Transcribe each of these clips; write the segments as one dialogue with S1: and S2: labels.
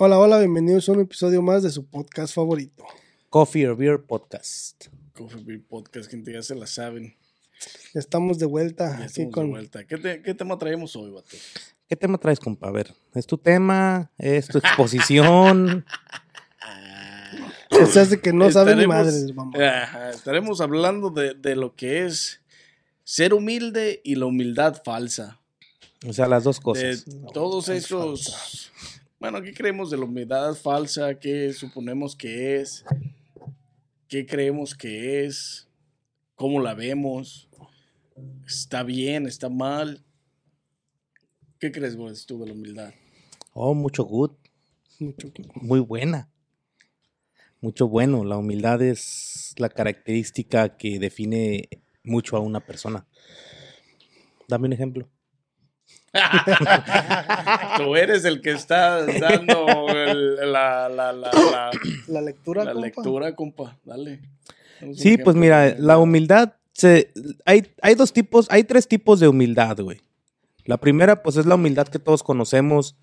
S1: Hola, hola, bienvenidos a un episodio más de su podcast favorito.
S2: Coffee or Beer Podcast.
S3: Coffee Beer Podcast, gente ya se la saben.
S1: Ya estamos de vuelta.
S3: Ya
S1: aquí
S3: estamos
S1: con...
S3: de vuelta. ¿Qué, te- qué tema traemos hoy, vato?
S2: ¿Qué tema traes, compa? A ver, ¿es tu tema? ¿Es tu exposición?
S1: Se hace que no saben ni
S3: Estaremos-
S1: madres, vamos.
S3: Ajá, estaremos hablando de, de lo que es ser humilde y la humildad falsa.
S2: o sea, las dos
S3: De
S2: cosas.
S3: todos
S1: es
S3: esos... Bueno, ¿qué creemos de la humildad falsa? ¿Qué suponemos que es? ¿Qué creemos que es? ¿Cómo la vemos? ¿Está bien? ¿Está mal? ¿Qué crees, güey, tú de la humildad?
S2: Oh, mucho good.
S1: Mucho.
S2: Muy buena. Mucho bueno. La humildad es la característica que define mucho a una persona. Dame un ejemplo.
S3: Tú eres el que está dando el- la, la, la, la-
S1: La lectura,
S3: la
S1: compa.
S3: lectura, compa. Dale.
S2: Sí, pues mira, la humildad, se, hay, hay dos tipos, hay tres tipos de humildad, güey. La primera, pues es la humildad que todos conocemos,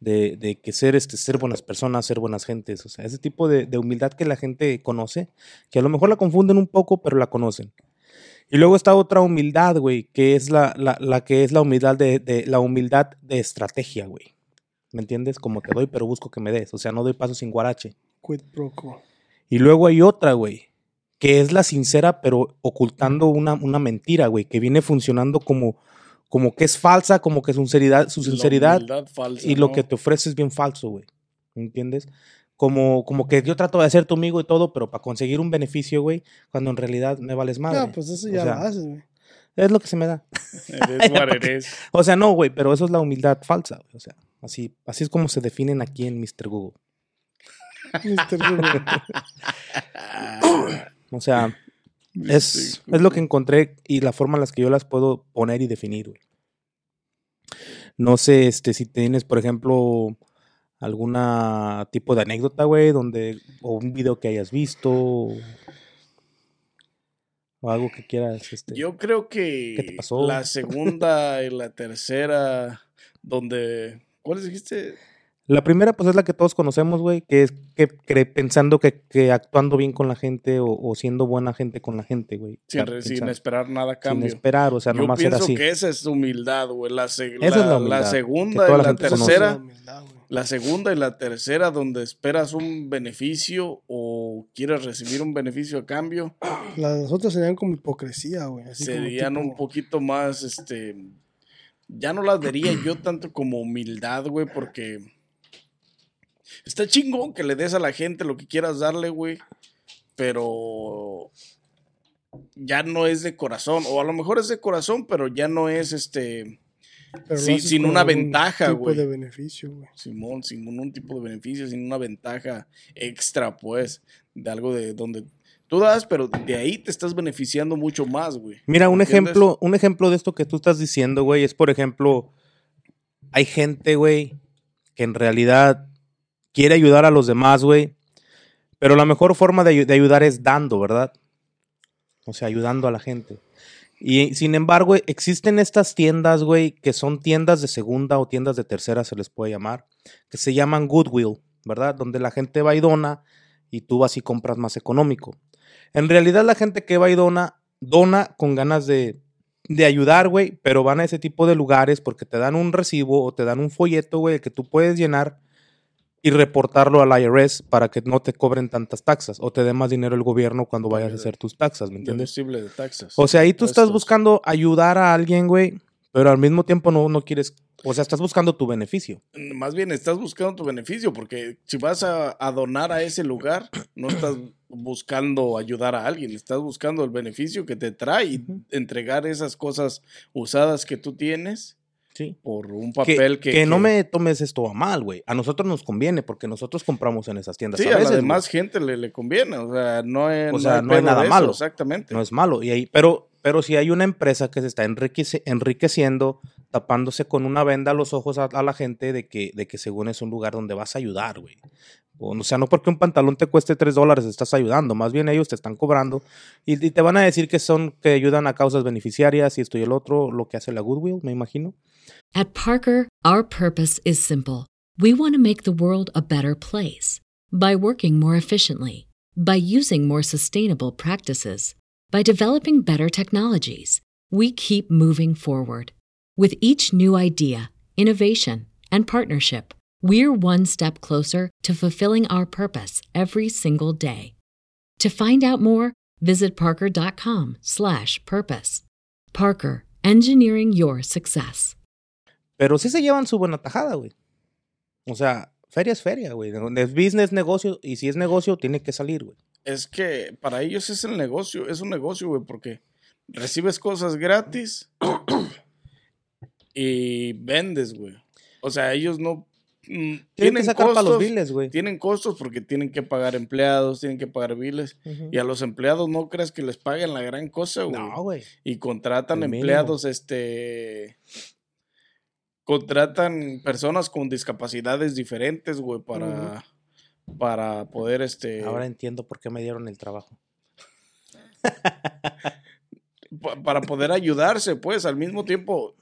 S2: de, de que ser, este, ser buenas personas, ser buenas gentes, o sea, ese tipo de, de humildad que la gente conoce, que a lo mejor la confunden un poco, pero la conocen. Y luego está otra humildad, güey, que es la, la, la que es la humildad de, de- la humildad de estrategia, güey. ¿Me entiendes? Como te doy, pero busco que me des. O sea, no doy paso sin guarache.
S1: Quid pro quo.
S2: Y luego hay otra, güey, que es la sincera, pero ocultando una, una mentira, güey, que viene funcionando como, como que es falsa, como que sinceridad, su
S3: la
S2: sinceridad
S3: humildad falsa,
S2: y lo que te ofrece es bien falso, güey. ¿Me entiendes? Como, como que yo trato de ser tu amigo y todo, pero para conseguir un beneficio, güey, cuando en realidad me vales madre.
S1: No, pues eso
S2: O
S1: ya
S2: sea,
S1: lo haces, güey.
S2: Es lo que se me da.
S3: Eres what.
S2: O sea, no, güey, pero eso es la humildad falsa, güey. O sea, así, así es como se definen aquí en Mr. Google.
S1: Mr. Google.
S2: O sea, Es, es lo que encontré y la forma en las que yo las puedo poner y definir, güey. No sé este, si tienes, por ejemplo, alguna tipo de anécdota, güey, donde, o un video que hayas visto, o algo que quieras. Este.
S3: Yo creo que
S2: ¿Qué te pasó?
S3: la segunda y la tercera, donde. ¿Cuáles dijiste?
S2: La primera, pues es la que todos conocemos, güey, que es que cre- pensando que, que actuando bien con la gente o, o siendo buena gente con la gente, güey.
S3: Sin, sin esperar nada a
S2: sin
S3: cambio.
S2: esperar, o sea,
S3: Yo
S2: nomás ser
S3: pienso
S2: así.
S3: que esa es humildad, güey. La,
S2: Esa es la
S3: la-
S2: humildad,
S3: la
S2: que
S3: segunda y
S2: la
S3: la tercera.
S1: La humildad.
S3: La segunda y la tercera, donde esperas un beneficio o quieres recibir un beneficio a cambio,
S1: Las otras serían como hipocresía, güey. Así como
S3: serían
S1: tipo-
S3: un poquito más, este, ya no las vería yo tanto como humildad, güey, porque está chingón que le des a la gente lo que quieras darle, güey, pero ya no es de corazón, o a lo mejor es de corazón, pero ya no es, este,
S1: pero
S3: sí, sin una ventaja,
S1: tipo
S3: güey.
S1: de beneficio, güey.
S3: Simón, sin ningún tipo de beneficio, sin una ventaja extra, pues, de algo de donde tú das, pero de ahí te estás beneficiando mucho más, güey.
S2: Mira, un
S3: ¿Entiendes?
S2: ejemplo, un ejemplo de esto que tú estás diciendo, güey, es por ejemplo, hay gente, güey, que en realidad quiere ayudar a los demás, güey, pero la mejor forma de, de ayudar es dando, ¿verdad? O sea, ayudando a la gente. Y sin embargo, existen estas tiendas, güey, que son tiendas de segunda o tiendas de tercera, se les puede llamar, que se llaman Goodwill, ¿verdad? Donde la gente va y dona y tú vas y compras más económico. En realidad la gente que va y dona, dona con ganas de, de ayudar, güey, pero van a ese tipo de lugares porque te dan un recibo o te dan un folleto, güey, que tú puedes llenar y reportarlo al IRS para que no te cobren tantas taxas o te dé más dinero el gobierno cuando vayas a hacer tus taxas, ¿me entiendes?
S3: Deducible de taxas.
S2: O sea, ahí tú estás buscando ayudar a alguien, güey, pero al mismo tiempo no, no quieres, o sea, estás buscando tu beneficio.
S3: Más bien estás buscando tu beneficio, porque si vas a, a donar a ese lugar, no estás buscando ayudar a alguien, estás buscando el beneficio que te trae y entregar esas cosas usadas que tú tienes
S2: Sí.
S3: por un papel que...
S2: que no
S3: que-
S2: me tomes esto a mal, güey. A nosotros nos conviene porque nosotros compramos en esas tiendas.
S3: Sí,
S2: a
S3: la demás gente le, le conviene, o sea, no, es,
S2: O sea, no hay
S3: pedo
S2: nada
S3: eso,
S2: malo.
S3: Exactamente.
S2: No es malo. Y ahí, pero, pero si hay una empresa que se está enriqueciendo, tapándose con una venda a los ojos a, a la gente de que, de que según es un lugar donde vas a ayudar, güey. O, sea, no porque un pantalón te cueste tres dólares estás ayudando, más bien ellos te están cobrando y, y te van a decir que son, que ayudan a causas beneficiarias y esto y el otro, lo que hace la Goodwill, me imagino.
S4: At Parker, our purpose is simple. We want to make the world a better place by working more efficiently, by using more sustainable practices, by developing better technologies. We keep moving forward. With each new idea, innovation, and partnership, we're one step closer to fulfilling our purpose every single day. To find out more, visit parker.com/purpose. Parker, engineering your success.
S2: Pero sí se llevan su buena tajada, güey. O sea, feria es feria, güey. Es business, negocio. Y si es negocio, tiene que salir, güey.
S3: Es que para ellos es el negocio, es un negocio, güey, porque recibes cosas gratis y vendes, güey. O sea, ellos no mm,
S2: Tienen que sacar para los biles, güey.
S3: Tienen costos porque tienen que pagar empleados, tienen que pagar biles. Y a los empleados no crees que les paguen la gran cosa, güey.
S2: No, güey.
S3: Y contratan
S2: El mínimo.
S3: empleados, este. Contratan personas con discapacidades diferentes, güey, para. Para poder, este.
S2: Ahora entiendo por qué me dieron el trabajo.
S3: pa- para poder ayudarse, pues, al mismo tiempo,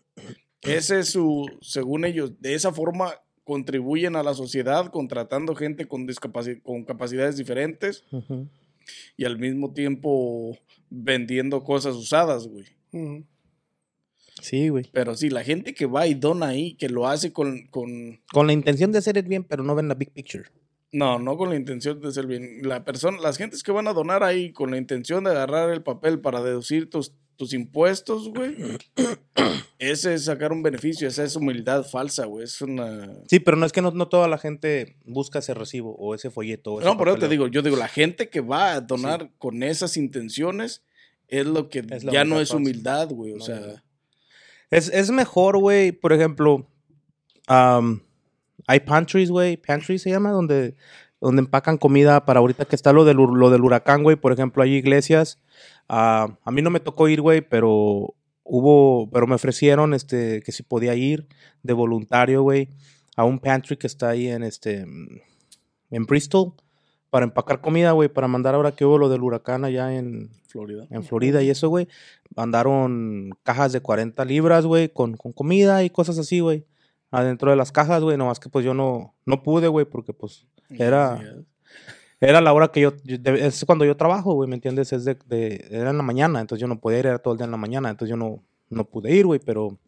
S3: ese es su, según ellos, de esa forma contribuyen a la sociedad contratando gente con, discapaci- con capacidades diferentes y al mismo tiempo vendiendo cosas usadas, güey.
S2: Sí, güey.
S3: Pero sí, la gente que va y dona ahí, que lo hace con, con
S2: Con la intención de hacer el bien, pero no ven la big picture.
S3: no, no con la intención de hacer bien. La persona, las gentes que van a donar ahí con la intención de agarrar el papel para deducir tus, tus impuestos, güey. Ese es sacar un beneficio, esa es humildad falsa, güey. Es una.
S2: Sí, pero no es que no, no toda la gente busca ese recibo o ese folleto. o ese
S3: No, por eso te digo, yo digo, la gente que va a donar con esas intenciones es lo que
S2: Es
S3: ya no es humildad, güey. O
S2: No,
S3: sea,
S2: güey. Es, es mejor, güey, por ejemplo, am, hay pantries, güey, pantries se llama, donde, donde empacan comida para ahorita que está lo del, hur- lo del huracán, güey, por ejemplo, hay iglesias. ah, a mí no me tocó ir, güey, pero hubo, pero me ofrecieron, este, que si podía ir de voluntario, güey, a un pantry que está ahí en, este, en Bristol, para empacar comida, güey, para mandar ahora que hubo lo del huracán allá en,
S3: Florida.
S2: en Florida y eso, güey. Mandaron cajas de 40 libras, güey, con, con comida y cosas así, güey. Adentro de las cajas, güey. Nomás que pues yo no, no pude, güey, porque pues era, era la hora que yo, yo- de- es cuando yo trabajo, güey, ¿me entiendes? Es de, de- era en la mañana, entonces yo no podía ir, era todo el día en la mañana, entonces yo no, no pude ir, güey, pero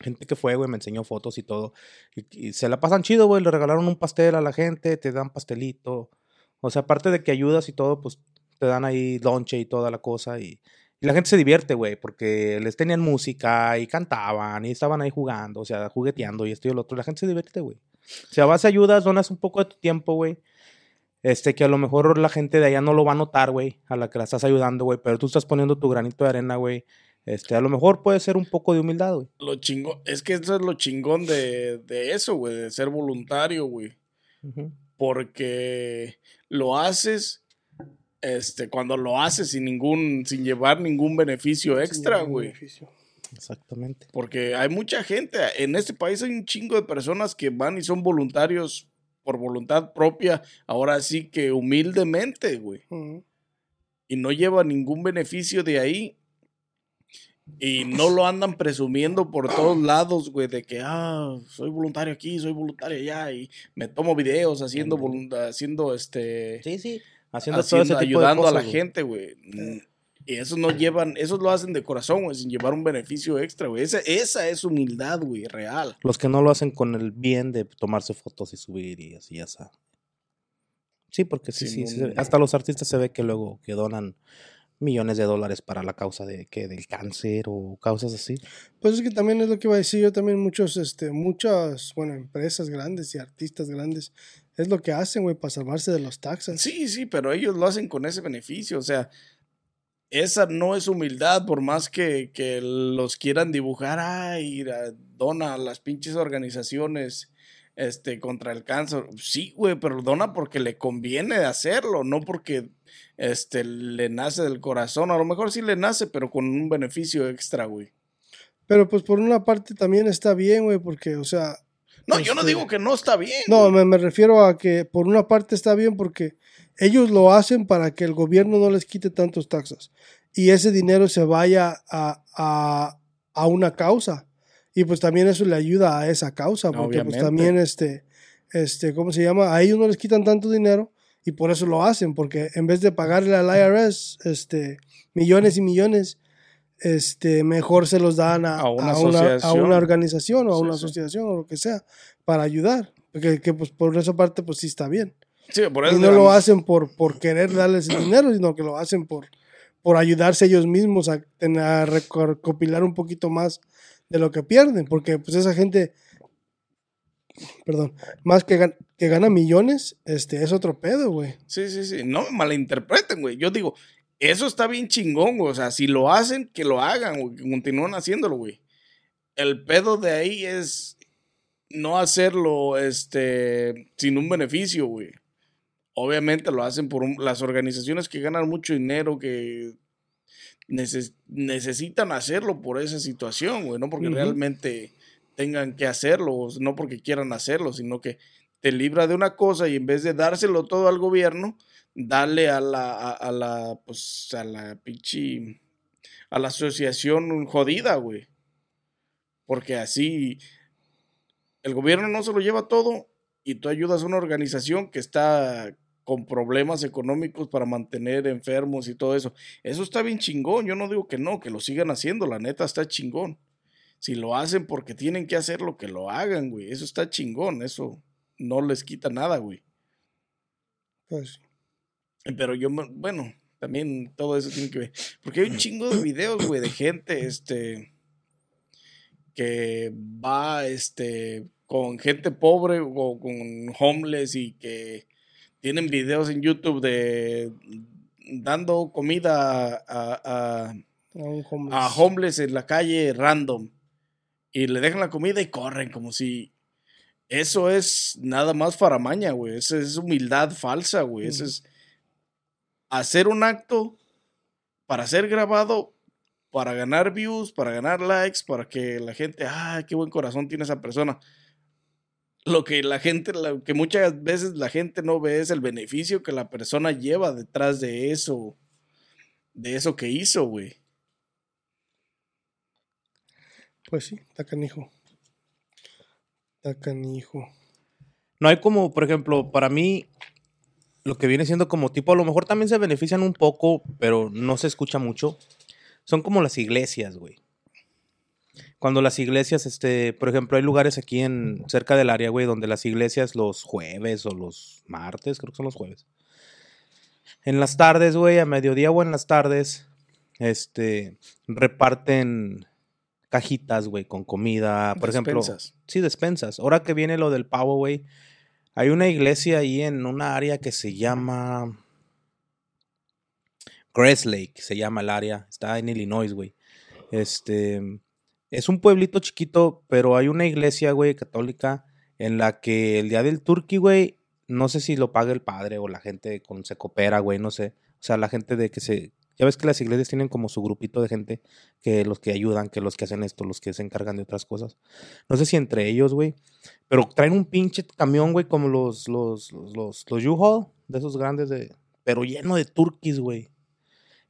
S2: gente que fue, güey, me enseñó fotos y todo. Y, y se la pasan chido, güey, le regalaron un pastel a la gente, te dan pastelito. O sea, aparte de que ayudas y todo, pues te dan ahí lonche y toda la cosa y, y la gente se divierte, güey, porque les tenían música y cantaban y estaban ahí jugando, o sea, jugueteando y esto y lo otro. La gente se divierte, güey. O sea, vas, ayudas, donas un poco de tu tiempo, güey. Este, que a lo mejor la gente de allá no lo va a notar, güey, a la que la estás ayudando, güey, pero tú estás poniendo tu granito de arena, güey. Este, a lo mejor puede ser un poco de humildad, güey.
S3: Lo chingón, es que eso es lo chingón de, de eso, güey, de ser voluntario, güey. Porque lo haces, este, cuando lo haces sin ningún, sin llevar ningún beneficio extra,
S1: Sin ningún
S3: güey.
S1: beneficio.
S2: Exactamente.
S3: Porque hay mucha gente, en este país hay un chingo de personas que van y son voluntarios por voluntad propia, ahora sí que humildemente, güey. Y no lleva ningún beneficio de ahí. Y no lo andan presumiendo por todos lados, güey, de que, ah, soy voluntario aquí, soy voluntario allá, y me tomo videos haciendo, haciendo este,
S2: Sí, sí. Haciendo, todo
S3: haciendo-
S2: ese tipo de
S3: ayudando a la gente, güey. Y esos no llevan, esos lo hacen de corazón, güey, sin llevar un beneficio extra, güey. Esa, esa es humildad, güey, real.
S2: Los que no lo hacen con el bien de tomarse fotos y subir y así, ya está. Sí, porque sí, sí, sí, hasta los artistas se ve que luego que donan millones de dólares para la causa de que del cáncer o causas así.
S1: Pues es que también es lo que iba a decir yo también muchos, este, muchas, bueno, empresas grandes y artistas grandes, es lo que hacen, güey, para salvarse de los taxes.
S3: Sí, sí, pero ellos lo hacen con ese beneficio, o sea, esa no es humildad, por más que, que los quieran dibujar, ay, dona a las pinches organizaciones este, contra el cáncer. Sí, güey, pero dona porque le conviene hacerlo, no porque este, le nace del corazón. A lo mejor sí le nace, pero con un beneficio extra, güey.
S1: Pero pues por una parte también está bien, güey, porque, o sea,
S3: No, yo no
S1: Este,
S3: digo que no está bien.
S1: no, me, me refiero a que por una parte está bien porque ellos lo hacen para que el gobierno no les quite tantos taxas y ese dinero se vaya a, a, a una causa. Y pues también eso le ayuda a esa causa, porque pues también este, este, ¿cómo se llama? A ellos no les quitan tanto dinero y por eso lo hacen, porque en vez de pagarle al IRS este, millones y millones, este, mejor se los dan a,
S3: A una
S1: a una, a una organización o a
S3: Sí,
S1: una
S3: sí.
S1: asociación o lo que sea para ayudar. Porque que, pues, por esa parte pues sí está bien.
S3: Sí, por eso
S1: Y no lo hacen por, por querer darles el dinero, sino que lo hacen por, por ayudarse ellos mismos a, a reco- recopilar un poquito más de lo que pierden, porque pues esa gente, perdón, más que, gan- que gana millones, este es otro pedo, güey.
S3: Sí, sí, sí. No me malinterpreten, güey. Yo digo, eso está bien chingón, güey. O sea, si lo hacen, que lo hagan, güey. Que continúen haciéndolo, güey. El pedo de ahí es no hacerlo, este, sin un beneficio, güey. Obviamente lo hacen por un- las organizaciones que ganan mucho dinero, que neces- necesitan hacerlo por esa situación, güey. No porque realmente tengan que hacerlo, no porque quieran hacerlo, sino que te libra de una cosa y en vez de dárselo todo al gobierno, darle a la, a, la, pues, a la pinche, a la asociación jodida, güey. Porque así el gobierno no se lo lleva todo y tú ayudas a una organización que está con problemas económicos para mantener enfermos y todo eso. Eso está bien chingón. Yo no digo que no, que lo sigan haciendo. La neta está chingón. Si lo hacen porque tienen que hacerlo, que lo hagan, güey. Eso está chingón. Eso no les quita nada, güey.
S1: Pues,
S3: Pero yo, bueno, también todo eso tiene que ver. Porque hay un chingo de videos, güey, de gente, este, que va, este, con gente pobre o con homeless y que tienen videos en YouTube de dando comida a, a-
S1: a un homeless.
S3: a homeless en la calle random y le dejan la comida y corren como si eso es nada más faramaña, güey. Eso es humildad falsa, güey. Eso
S1: Ujú.
S3: es hacer un acto para ser grabado, para ganar views, para ganar likes, para que la gente, ah, qué buen corazón tiene esa persona. Lo que la gente, lo que muchas veces la gente no ve es el beneficio que la persona lleva detrás de eso, de eso que hizo, güey.
S1: Pues sí, está canijo. Está canijo.
S2: No hay como, por ejemplo, para mí, lo que viene siendo como tipo, a lo mejor también se benefician un poco, pero no se escucha mucho. Son como las iglesias, güey. Cuando las iglesias, este, por ejemplo, hay lugares aquí en cerca del área, güey, donde las iglesias los jueves o los martes, creo que son los jueves. En las tardes, güey, a mediodía o en las tardes, este, reparten cajitas, güey, con comida, por ejemplo.
S3: Despensas.
S2: Sí, despensas. Ahora que viene lo del pavo, güey. Hay una iglesia ahí en una área que se llama. Grass Lake, se llama el área. Está en Illinois, güey. Este. Es un pueblito chiquito, pero hay una iglesia, güey, católica, en la que el día del turkey, güey, no sé si lo paga el padre o la gente con, se coopera, güey, no sé. O sea, la gente de que se. Ya ves que las iglesias tienen como su grupito de gente que los que ayudan, que los que hacen esto, los que se encargan de otras cosas. No sé si entre ellos, güey. Pero traen un pinche camión, güey, como los, los, los, los, los U-Haul, de esos grandes de. Pero lleno de turkeys, güey.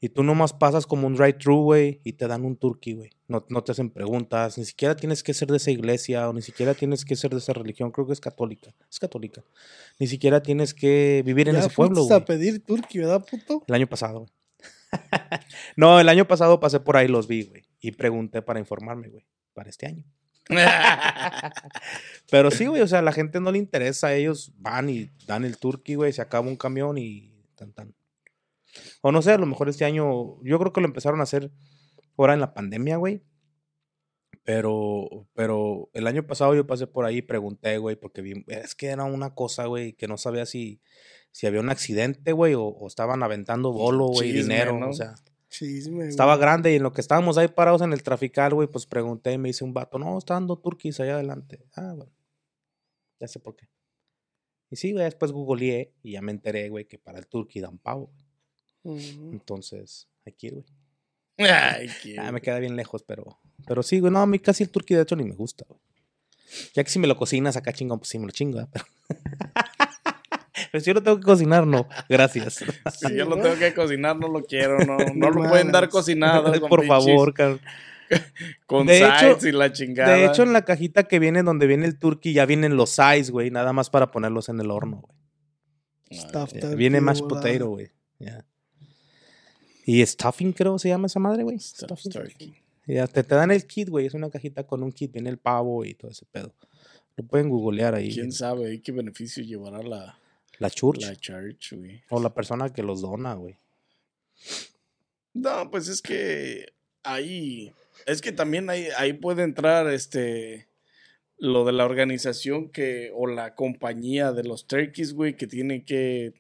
S2: Y tú nomás pasas como un drive-thru, güey, y te dan un turkey, güey. No, no te hacen preguntas, ni siquiera tienes que ser de esa iglesia, o ni siquiera tienes que ser de esa religión, creo que es católica. Es católica. Ni siquiera tienes que vivir en
S1: Ya
S2: ese pueblo, güey.
S1: a pedir turkey, ¿verdad, puto?
S2: El año pasado, güey. no, el año pasado pasé por ahí, los vi, güey. Y pregunté para informarme, güey, para este año. Pero sí, güey, o sea, a la gente no le interesa. Ellos van y dan el turkey, güey, se acaba un camión y tan tan. O no sé, a lo mejor este año, yo creo que lo empezaron a hacer ahora en la pandemia, güey. Pero, pero el año pasado yo pasé por ahí y pregunté, güey, porque vi, es que era una cosa, güey, que no sabía si, si había un accidente, güey, o, o estaban aventando bolo, güey, dinero,
S3: ¿no?
S2: o sea.
S1: Chisme.
S2: Estaba grande y en lo que estábamos ahí parados en el trafical, güey, pues pregunté y me dice un vato, no, está dando turquís allá adelante. Ah, bueno. Ya sé por qué. Y sí, güey, después googleé y ya me enteré, güey, que para el turquí dan pavo. güey.
S1: Ujú.
S2: Entonces, ir, güey. Ah, me queda bien lejos, pero, pero sí, güey, no, a mí casi el turquí de hecho ni me gusta, güey. Ya que si me lo cocinas acá chingón, pues sí me lo chingo, ¿verdad? pero... pero si yo lo tengo que cocinar, no. Gracias.
S3: Si
S1: Sí,
S3: yo lo tengo que cocinar, no lo quiero, no, no lo pueden dar cocinado. con
S2: Por
S3: pinches-
S2: favor, cabrón.
S3: Con
S2: De
S3: sides
S2: hecho-
S3: y la chingada.
S2: De hecho, en la cajita que viene donde viene el turkey ya vienen los sides, güey, nada más para ponerlos en el horno, güey.
S1: Turkey
S2: Viene mashed potato, güey. ya. Y stuffing, creo se llama esa madre, güey.
S3: Stuffed
S2: Stuffing.
S3: turkey.
S2: Ya, te, te dan el kit, güey. Es una cajita con un kit. Viene el pavo y todo ese pedo. Lo pueden googlear ahí.
S3: ¿Quién sabe qué beneficio llevará la,
S2: La church.
S3: la church, güey?
S2: O la persona que los dona, güey.
S3: No, pues es que ahí, es que también ahí, ahí puede entrar este lo de la organización que, o la compañía de los turkeys, güey, que tiene que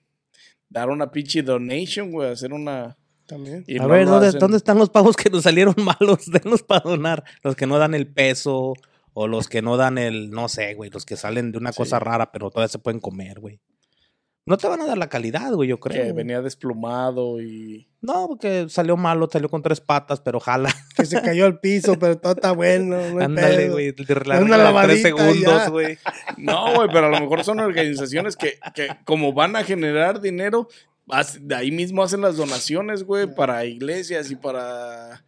S3: dar una pinche donation, güey, hacer una...
S1: También.
S3: y
S2: A
S3: no
S2: ver, ¿dónde, dónde están los pavos que nos salieron malos? Denlos para donar. Los que no dan el peso. O los que no dan el, no sé, güey. Los que salen de una
S3: Sí.
S2: cosa rara, pero todavía se pueden comer, güey. No te van a dar la calidad, güey, yo creo.
S3: Que venía desplumado y...
S2: No, porque salió malo, salió con tres patas, pero jala.
S1: Que se cayó al piso, pero todo está bueno. No
S2: Ándale, güey. la-
S1: Una
S2: de tres segundos, güey.
S3: No, güey, pero a lo mejor son organizaciones que, que como van a generar dinero, de ahí mismo hacen las donaciones, güey, para iglesias y para...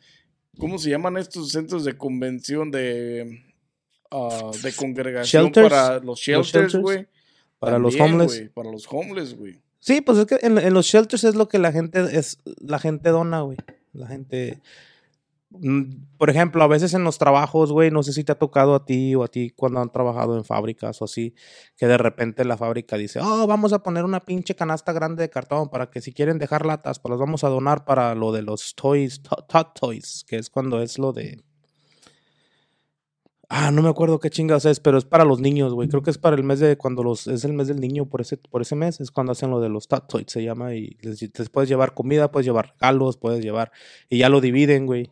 S3: ¿Cómo se llaman estos centros de convención de... ah, de congregación
S2: Shelters.
S3: para los shelters. güey?
S2: Para los homeless.
S3: para los homeless, güey.
S2: Sí, pues es que en, en los shelters es lo que la gente es la gente dona, güey. La gente mm, por ejemplo, a veces en los trabajos, güey, no sé si te ha tocado a ti o a ti cuando han trabajado en fábricas o así, que de repente la fábrica dice, oh, vamos a poner una pinche canasta grande de cartón para que si quieren dejar latas, pues las vamos a donar para lo de los toys, to- tot toys, que es cuando es lo de... Ah, no me acuerdo qué chingas es, pero es para los niños, güey. Creo que es para el mes de cuando los es el mes del niño por ese por ese mes es cuando hacen lo de los tot toys se llama y les, les puedes llevar comida, puedes llevar regalos, puedes llevar y ya lo dividen, güey.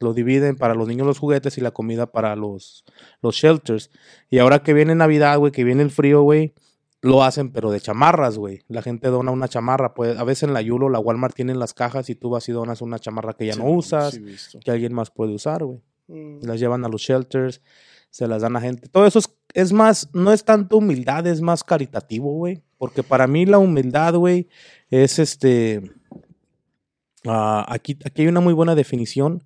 S2: Lo dividen para los niños los juguetes y la comida para los los shelters. Y ahora que viene Navidad, güey, que viene el frío, güey, lo hacen pero de chamarras, güey. La gente dona una chamarra, pues a veces en la Yulo, la Walmart tienen las cajas y tú vas y donas una chamarra que ya
S3: Sí,
S2: no usas,
S3: sí,
S2: que alguien más puede usar, güey
S1: Mm.
S2: las llevan a los shelters, se las dan a gente. Todo eso es, es más, no es tanto humildad, es más caritativo, güey. Porque para mí la humildad, güey, es este... ah, aquí, aquí hay una muy buena definición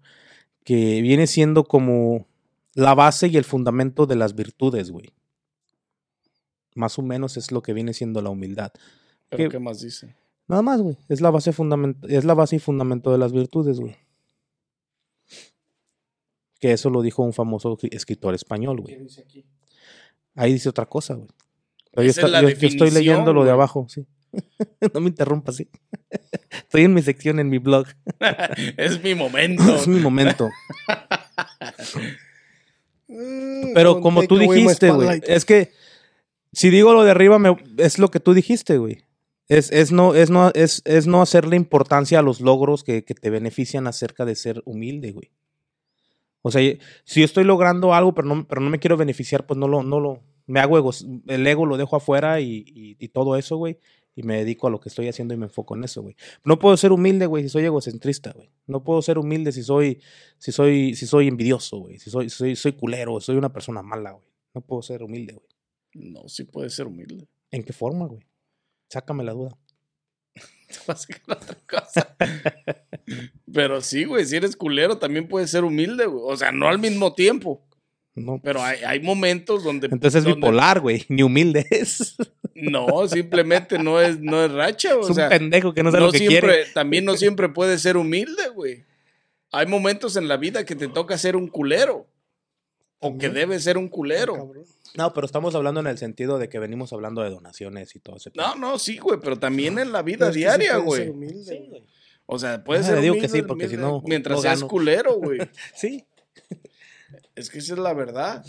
S2: que viene siendo como la base y el fundamento de las virtudes, güey. Más o menos es lo que viene siendo la humildad.
S3: Pero
S2: ¿Qué-
S3: ¿qué más dice?
S2: Nada más, güey. Es la base fundament- es la base y fundamento de las virtudes, güey. Que eso lo dijo un famoso escri- escritor español, güey. Ahí dice otra cosa, güey. Pero yo, estoy leyendo lo de abajo, sí. no me interrumpas, sí. estoy en mi sección, en mi blog.
S3: es mi momento.
S2: es mi momento. Pero como tú dijiste, güey, es que si digo lo de arriba, me- es lo que tú dijiste, güey. Es, es, no, es, no, es, es no hacerle importancia a los logros que, que te benefician acerca de ser humilde, güey. O sea, si yo estoy logrando algo, pero no, pero no me quiero beneficiar, pues no lo, no lo, me hago ego, el ego lo dejo afuera y, y, y todo eso, güey. Y me dedico a lo que estoy haciendo y me enfoco en eso, güey. No puedo ser humilde, güey, si soy egocentrista, güey. No puedo ser humilde si soy, si soy, si soy envidioso, güey. Si soy, soy, soy culero, soy una persona mala, güey. No puedo ser humilde, güey.
S3: No, sí puede ser humilde.
S2: ¿En qué forma, güey? Sácame la duda.
S3: Te vas a sacar otra cosa. Pero sí, güey, si eres culero también puedes ser humilde, güey. O sea, no al mismo tiempo.
S2: No.
S3: Pero hay, hay momentos donde.
S2: Entonces es
S3: donde-
S2: bipolar, güey. Ni humilde es.
S3: No, simplemente no es, no es racha, güey.
S2: es
S3: O
S2: un
S3: sea,
S2: pendejo que no sabe
S3: no
S2: lo que
S3: siempre,
S2: quiere.
S3: también no siempre puedes ser humilde, güey. Hay momentos en la vida que te toca ser un culero. O que debes ser un culero.
S1: Cabrón.
S2: No, pero estamos hablando en el sentido de que venimos hablando de donaciones y todo ese
S3: No, no, sí, güey, pero también en la vida
S1: sí
S3: diaria,
S1: puede ser
S3: güey.
S1: humilde.
S3: O sea, puedes
S2: Ah,
S3: ser
S2: digo que
S3: humilde,
S2: sí, porque si no,
S3: Mientras
S2: no
S3: seas
S2: gano.
S3: culero, güey.
S2: Sí.
S3: Es que esa es la verdad.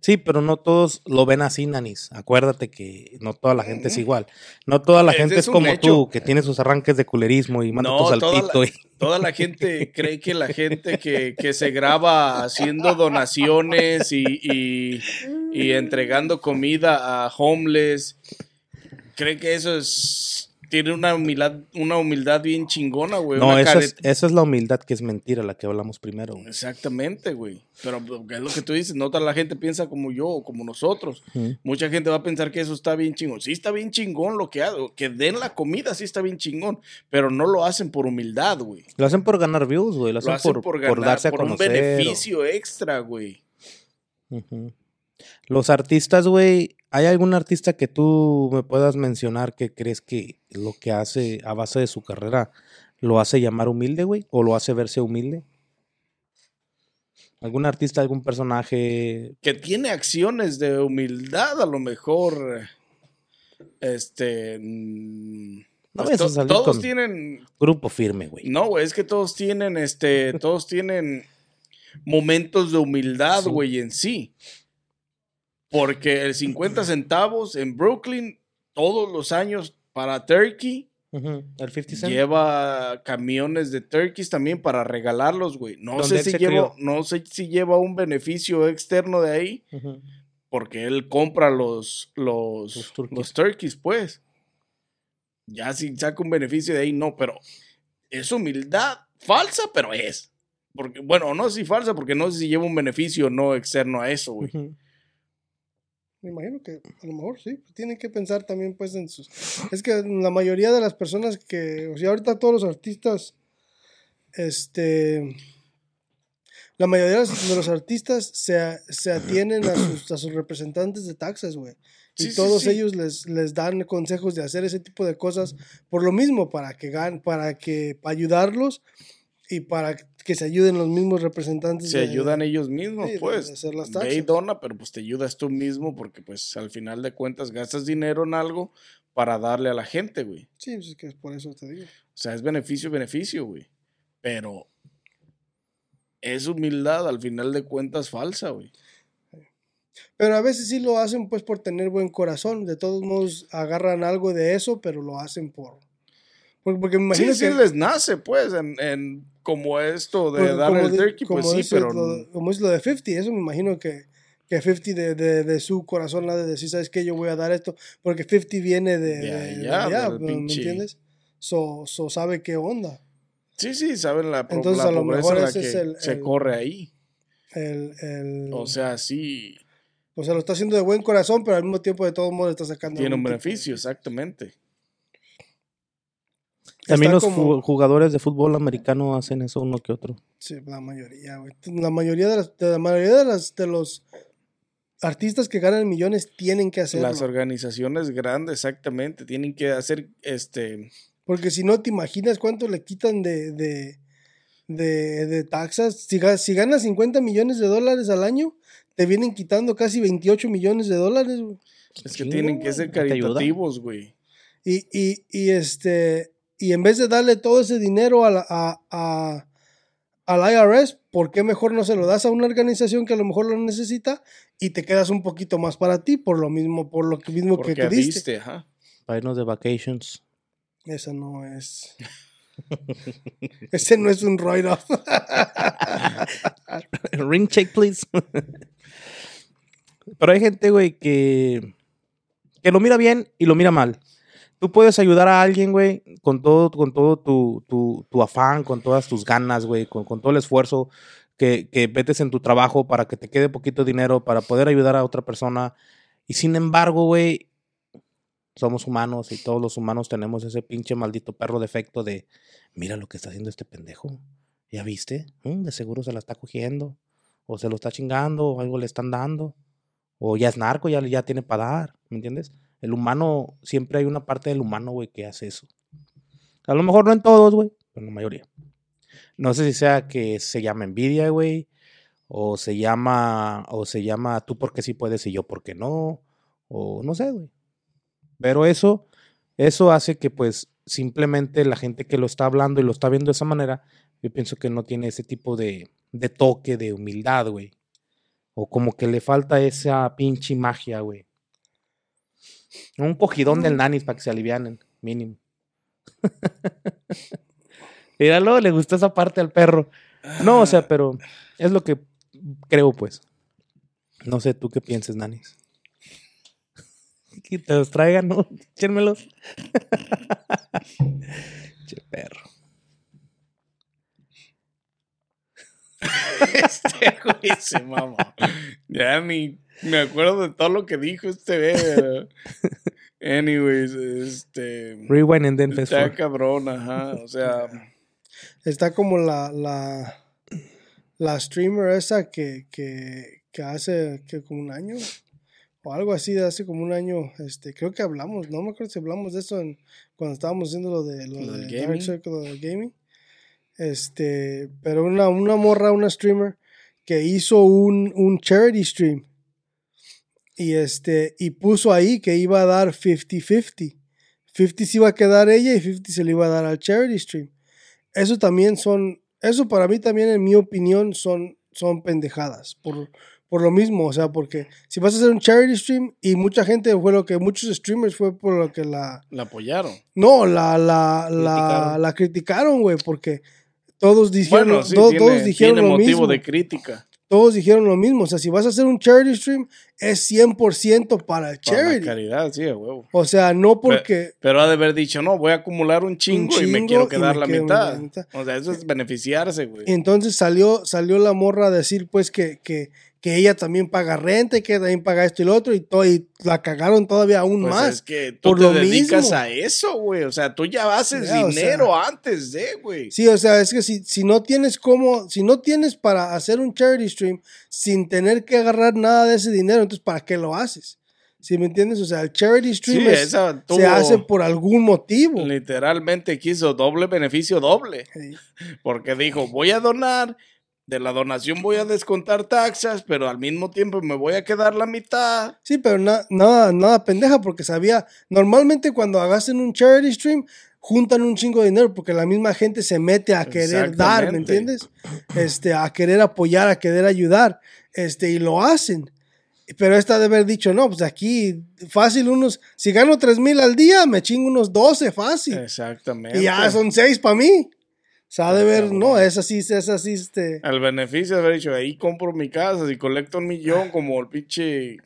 S2: Sí, pero no todos lo ven así, Nanis. Acuérdate que no toda la gente es igual. No toda la
S3: Ese
S2: gente
S3: es
S2: como
S3: hecho.
S2: tú, que tiene sus arranques de culerismo y manda
S3: No,
S2: tus
S3: toda
S2: saltito.
S3: la-
S2: y-
S3: Toda la gente cree que la gente que, que se graba haciendo donaciones y, y- y entregando comida a homeless, cree que eso es tiene una humildad, una humildad bien chingona, güey.
S2: No, esa es, es la humildad que es mentira, la que hablamos primero. güey.
S3: Exactamente, güey. Pero es lo que tú dices, no toda la gente piensa como yo o como nosotros. Mucha gente va a pensar que eso está bien chingón. Sí está bien chingón lo que hago. Que den la comida, sí está bien chingón. Pero no lo hacen por humildad, güey.
S2: Lo hacen por ganar views, güey. Lo hacen,
S3: Lo hacen
S2: por,
S3: por,
S2: por
S3: ganar,
S2: darse a
S3: por un
S2: conocer. o-
S3: beneficio extra, güey.
S2: Los artistas, güey, ¿hay algún artista que tú me puedas mencionar que crees que lo que hace a base de su carrera lo hace llamar humilde, güey? ¿O lo hace verse humilde? ¿Algún artista, algún personaje?
S3: Que tiene acciones de humildad, a lo mejor. Este. mm,
S2: No
S3: pues to- todos tienen.
S2: Grupo firme, güey.
S3: No, güey, es que todos tienen, este, todos tienen momentos de humildad,
S2: Sí.
S3: güey, en sí. Porque el 50 centavos en Brooklyn, todos los años para Turkey.
S2: El 50 Cent.
S3: lleva camiones de turkeys también para regalarlos, güey. No
S2: ¿Dónde
S3: sé si lleva, no sé si lleva un beneficio externo de ahí, porque él compra los, los,
S2: Los turkeys.
S3: los turkeys, pues. Ya si saca un beneficio de ahí, no, pero es humildad falsa, pero es. Porque, bueno, no sé si falsa, porque no sé si lleva un beneficio no externo a eso, güey.
S1: Me imagino que a lo mejor sí, pues, tienen que pensar también pues en sus... Es que la mayoría de las personas que, o sea, ahorita todos los artistas, este, la mayoría de los, artistas se, se atienen a sus, a sus representantes de taxes, güey. Y
S3: Sí, sí,
S1: todos
S3: sí.
S1: ellos les, les dan consejos de hacer ese tipo de cosas por lo mismo, para que gan para que para ayudarlos y para que se ayuden los mismos representantes.
S3: Se
S1: de-
S3: ayudan ellos mismos,
S1: sí,
S3: pues.
S1: de hacer las
S3: Ve y
S1: taxas.
S3: dona, pero pues te ayudas tú mismo porque pues al final de cuentas gastas dinero en algo para darle a la gente, güey.
S1: Sí, pues es que es por eso te digo.
S3: O sea, es beneficio, beneficio, güey. Pero es humildad al final de cuentas falsa, güey.
S1: Pero a veces sí lo hacen pues por tener buen corazón. De todos modos agarran algo de eso, pero lo hacen por... Porque, porque me imagino
S3: Sí, sí
S1: que...
S3: les nace, pues, en, en como esto de dar el
S1: di-
S3: turkey, pues sí, pero...
S1: lo- como es lo de 50, eso me imagino que, que 50 de, de, de su corazón ha de decir, ¿sabes qué? Yo voy a dar esto. Porque 50 viene de,
S3: De
S1: de- de
S3: allá,
S1: ¿me entiendes? So, so sabe qué onda.
S3: Sí, sí, saben la,
S1: Entonces,
S3: la
S1: a lo mejor
S3: en la
S1: ese
S3: que
S1: es el-
S3: se
S1: el-
S3: corre ahí.
S1: El, el,
S3: O sea, sí,
S1: o sea, lo está haciendo de buen corazón, pero al mismo tiempo de todos modos está sacando...
S3: tiene un
S1: tipo-
S3: beneficio, exactamente.
S2: También los
S1: como-
S2: jugadores de fútbol americano hacen eso uno que otro.
S1: Sí, la mayoría, güey. La mayoría de, las, de la mayoría de, las, de los artistas que ganan millones tienen que hacerlo.
S3: Las organizaciones grandes, exactamente, tienen que hacer, este,
S1: Porque si no, te imaginas cuánto le quitan de, de, de, de taxas. Si, si ganas 50 millones de dólares al año, te vienen quitando casi 28 millones de dólares, güey.
S3: es que
S2: Chingo,
S3: tienen que ser caritativos, güey.
S1: Y, y, y, este, y en vez de darle todo ese dinero a la- a, a- al IRS, ¿por qué mejor no se lo das a una organización que a lo mejor lo necesita y te quedas un poquito más para ti por lo mismo, por lo que mismo que
S3: Porque
S1: tú diste?
S3: diste, ajá.
S2: Para irnos de vacations.
S1: Esa no es. Ese no es un write-off.
S2: Ring check, please. Pero hay gente, güey, que, que lo mira bien y lo mira mal. Tú puedes ayudar a alguien, güey, con todo, con todo tu, tu, tu afán, con todas tus ganas, güey, con, con todo el esfuerzo que, que metes en tu trabajo para que te quede poquito dinero, para poder ayudar a otra persona. Y sin embargo, güey, somos humanos y todos los humanos tenemos ese pinche maldito perro defecto de, mira lo que está haciendo este pendejo. ¿Ya viste? Mm, de seguro se la está cogiendo. O se lo está chingando, o algo le están dando. O ya es narco, ya, ya tiene para dar. ¿Me entiendes? El humano, siempre hay una parte del humano, güey, que hace eso. A lo mejor no en todos, güey, pero en la mayoría. No sé si sea que se llama envidia, güey. O se llama, o se llama tú porque sí puedes y yo porque no. O no sé, güey. Pero eso, eso hace que pues simplemente la gente que lo está hablando y lo está viendo de esa manera, yo pienso que no tiene ese tipo de, de toque de humildad, güey. O como que le falta esa pinche magia, güey. Un cogidón del nanis para que se alivianen, mínimo. Míralo, le gustó esa parte al perro. No, o sea, pero es lo que creo, pues. No sé, ¿tú qué piensas, nanis? Que te los traigan, ¿no? Échenmelos. Che perro.
S3: Este güey se mama. Ya ni me acuerdo de todo lo que dijo este güey. Anyways, este.
S2: Rewind and then fast
S3: Está cabrón, ajá. O sea,
S1: Está como la, la, la streamer esa que, que, que hace que como un año o algo así de hace como un año, este, creo que hablamos, no me acuerdo si hablamos de eso en- cuando estábamos haciendo lo de, lo
S3: Lo
S1: Dark
S3: gaming.
S1: Circle, lo del gaming. Este, pero una, una morra, una streamer que hizo un, un charity stream y este, y puso ahí que iba a dar 50-50. 50 se iba a quedar ella y 50 se le iba a dar al charity stream eso también son, eso para mí también en mi opinión son, son pendejadas, por, por lo mismo, o sea, porque si vas a hacer un charity stream y mucha gente fue lo que, muchos streamers fue por lo que la,
S3: la apoyaron.
S1: no, la, la, la,
S2: Criticaron.
S1: la criticaron, güey, porque todos dijeron,
S3: Bueno, sí,
S1: to-
S3: tiene,
S1: todos dijeron
S3: tiene
S1: lo
S3: motivo
S1: mismo,
S3: de crítica.
S1: Todos dijeron lo mismo, o sea, si vas a hacer un charity stream, es 100% para el
S3: Para la
S1: charity,
S3: caridad, sí, huevo.
S1: o sea, no porque...
S3: Pero ha de haber dicho, no, voy a acumular un chingo, y me quiero quedar
S1: me
S3: la mitad.
S1: la mitad.
S3: O sea, eso es beneficiarse, güey.
S1: Entonces salió, salió la morra a decir pues que, que, que ella también paga renta y que también paga esto y lo otro y, to- y la cagaron todavía aún
S3: Pues
S1: más.
S3: es que tú
S1: por
S3: te
S1: lo
S3: dedicas
S1: mismo.
S3: a eso, güey. O sea, tú ya haces
S1: Ya, o sea.
S3: dinero antes de, güey.
S1: Sí, o sea, es que si, si no tienes cómo, si no tienes para hacer un charity stream sin tener que agarrar nada de ese dinero, entonces ¿para qué lo haces? ¿Sí me entiendes? O sea, el charity stream
S3: Sí,
S1: es- se hace por algún motivo.
S3: Literalmente quiso doble beneficio doble.
S1: Sí.
S3: Porque dijo, voy a donar, de la donación voy a descontar taxas, pero al mismo tiempo me voy a quedar la mitad.
S1: Sí, pero na- nada, nada pendeja, porque sabía, normalmente cuando hagas en un charity stream, juntan un chingo de dinero, porque la misma gente se mete a querer dar, ¿me entiendes? Este, a querer apoyar, a querer ayudar, este, y lo hacen. Pero esta de haber dicho, no, pues aquí fácil unos, si gano 3 mil al día, me chingo unos 12 fácil.
S3: Exactamente.
S1: Y ya son 6 para mí. O sea, ha de ver, no, es así, es así, este.
S3: El beneficio de haber dicho, ahí compro mi casa, si colecto un millón, como el pinche.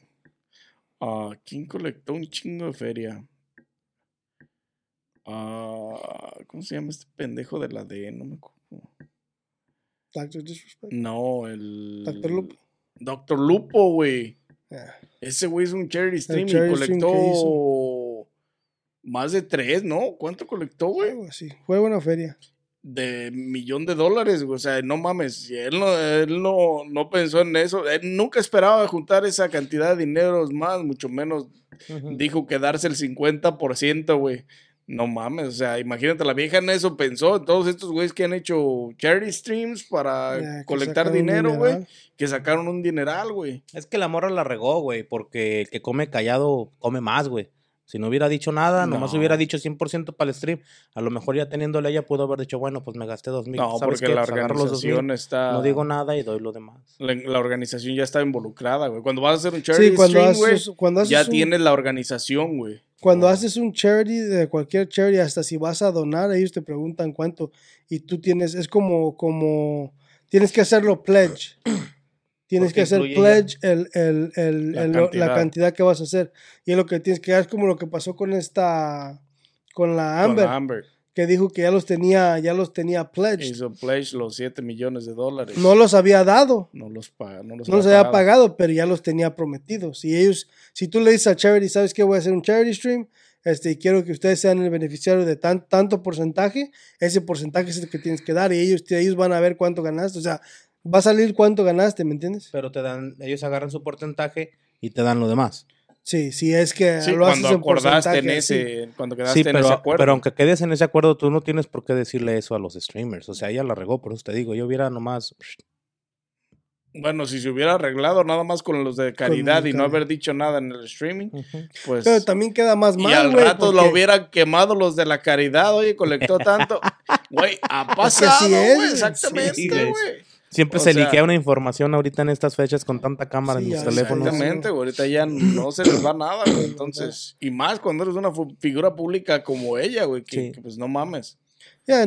S3: ah, ¿Quién colectó un chingo de feria? Ah, ¿Cómo se llama este pendejo de la D? No me acuerdo.
S1: Dr. Disrespect.
S3: No, el.
S1: Dr. Lupo.
S3: Doctor Lupo, güey.
S1: Yeah.
S3: Ese güey es un charity stream y colectó más de tres, ¿no? ¿Cuánto colectó, güey?
S1: Así. Fue buena feria.
S3: De millón de dólares, güey. O sea, no mames. Él no, él no, no pensó en eso. Él nunca esperaba juntar esa cantidad de dinero más, mucho menos dijo quedarse el 50%, güey. No mames, o sea, imagínate, la vieja en eso pensó, en todos estos güeyes que han hecho charity streams para
S1: que
S3: colectar dinero, güey, que sacaron un dineral, güey.
S2: Es que la morra la regó, güey, porque el que come callado come más, güey. Si no hubiera dicho nada, nomás
S3: No.
S2: hubiera dicho 100% para el stream. A lo mejor ya teniéndole ella pudo haber dicho, bueno, pues me gasté dos mil.
S3: No,
S2: ¿sabes
S3: porque
S2: qué?
S3: la
S2: Pues los 2,000,
S3: organización está...
S2: No digo nada y doy lo demás.
S3: La, la organización ya está involucrada, güey. Cuando vas a hacer un charity
S1: Sí, cuando
S3: stream, güey,
S1: cuando haces
S3: ya
S1: un-
S3: tienes la organización, güey.
S1: Cuando haces un charity de cualquier charity, hasta si vas a donar, ellos te preguntan cuánto. Y tú tienes, es como, como, tienes que hacerlo pledge. Tienes que hacer pledge el, el, el-
S3: La
S1: lo- la
S3: cantidad.
S1: cantidad que vas a hacer. Y es lo que tienes que dar, es como lo que pasó con esta, con la
S3: Con
S1: Amber,
S3: la Amber.
S1: que dijo que ya los tenía, ya los tenía pledged.
S3: Hizo pledge los 7 millones de dólares.
S1: No los había dado.
S3: No los, no los,
S1: No los había pagado, pero ya los tenía prometidos. Y ellos, si tú le dices a Charity, ¿sabes qué? Voy a hacer un Charity Stream este, y quiero que ustedes sean el beneficiario de tan, tanto porcentaje, ese porcentaje es el que tienes que dar y ellos, ellos van a ver cuánto ganaste. O sea, va a salir cuánto ganaste, ¿me entiendes?
S2: Pero te dan, ellos agarran su porcentaje y te dan lo demás.
S1: Sí, si es que
S3: Sí,
S1: lo haces
S3: cuando
S1: en
S3: acordaste en
S1: porcentaje, sí.
S3: ese, cuando quedaste
S2: Sí,
S3: en ese
S2: pero,
S3: acuerdo.
S2: pero aunque quedes en ese acuerdo, tú no tienes por qué decirle eso a los streamers. O sea, ella la regó, por eso te digo, yo hubiera nomás...
S3: Bueno, si se hubiera arreglado nada más con los de caridad y no haber dicho nada en el streaming, pues...
S1: Pero también queda más
S3: y
S1: mal,
S3: al
S1: güey,
S3: rato lo
S1: porque-
S3: hubieran quemado los de la caridad, oye, colectó tanto. Güey, ha pasado, güey, exactamente,
S2: Sí, güey. Siempre
S3: O
S2: se
S3: sea-
S2: liquea una información ahorita en estas fechas con tanta cámara
S1: Sí,
S2: en los teléfonos.
S3: Exactamente, güey. Ahorita ya no se les va nada, güey. Entonces, y más cuando eres una figura pública como ella, güey, que,
S2: Sí.
S3: que, pues no mames.
S1: Ya,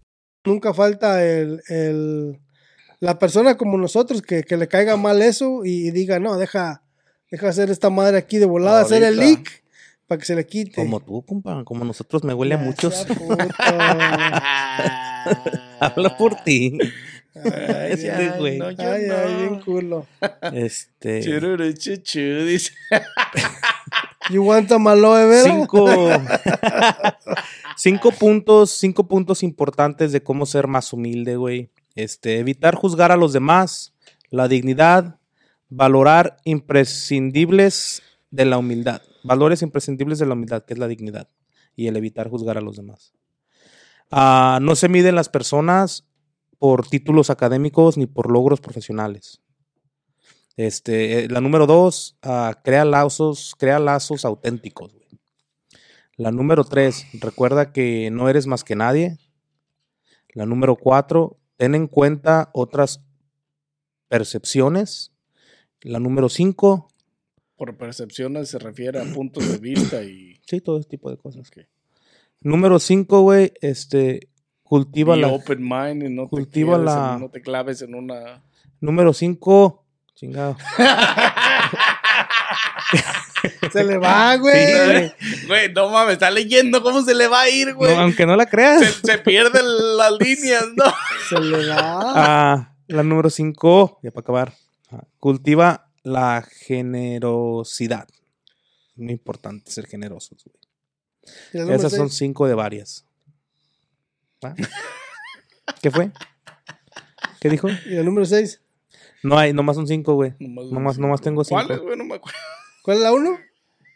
S1: Nunca falta el, el- la persona como nosotros que, que le caiga mal eso y, y diga, no, deja, deja hacer esta madre aquí de volada, hacer el leak para que se le quite.
S2: Como tú, compa, como nosotros me huele a muchos. Habla por ti.
S3: Ay,
S2: Este
S3: ay,
S2: güey.
S3: no, yo
S1: Ay,
S3: no.
S1: ay, bien culo.
S2: Este.
S3: Chururu, chuchu, dice.
S1: You want a maloe, ¿verdad?
S2: Cinco, cinco puntos, cinco puntos importantes de cómo ser más humilde, güey. Este, evitar juzgar a los demás, la dignidad, valorar imprescindibles de la humildad, valores imprescindibles de la humildad, que es la dignidad, y el evitar juzgar a los demás. Ah, no se miden las personas por títulos académicos ni por logros profesionales. Este, eh, la número dos, ah, crea lazos, crea lazos auténticos. güey. La número tres, recuerda que no eres más que nadie. La número cuatro, ten en cuenta otras percepciones. La número cinco,
S3: Por percepciones se refiere a puntos de vista y.
S2: sí, todo ese tipo de cosas.
S3: Ok.
S2: Número cinco, güey, este, cultiva
S3: Be
S2: la.
S3: open mind y no te,
S2: cultiva
S3: quedes
S2: la-
S3: en- no te claves en una.
S2: Número cinco, chingado.
S1: Se le va, güey.
S2: Sí, güey.
S3: No mames, está leyendo cómo se le va a ir, güey.
S2: No, aunque no la creas.
S3: se, se pierden las líneas, ¿no?
S1: Se le va.
S2: Ah, la número 5, ya para acabar. Ah, Cultiva la generosidad. Muy importante ser generosos. güey. Esas son cinco de varias. ¿Qué fue? ¿Qué dijo?
S1: Y el número 6.
S2: No hay, nomás son cinco, güey.
S3: Nomás,
S2: Nomás, nomás tengo cinco.
S3: ¿Cuáles, güey? No me acuerdo.
S1: ¿Cuál es la 1?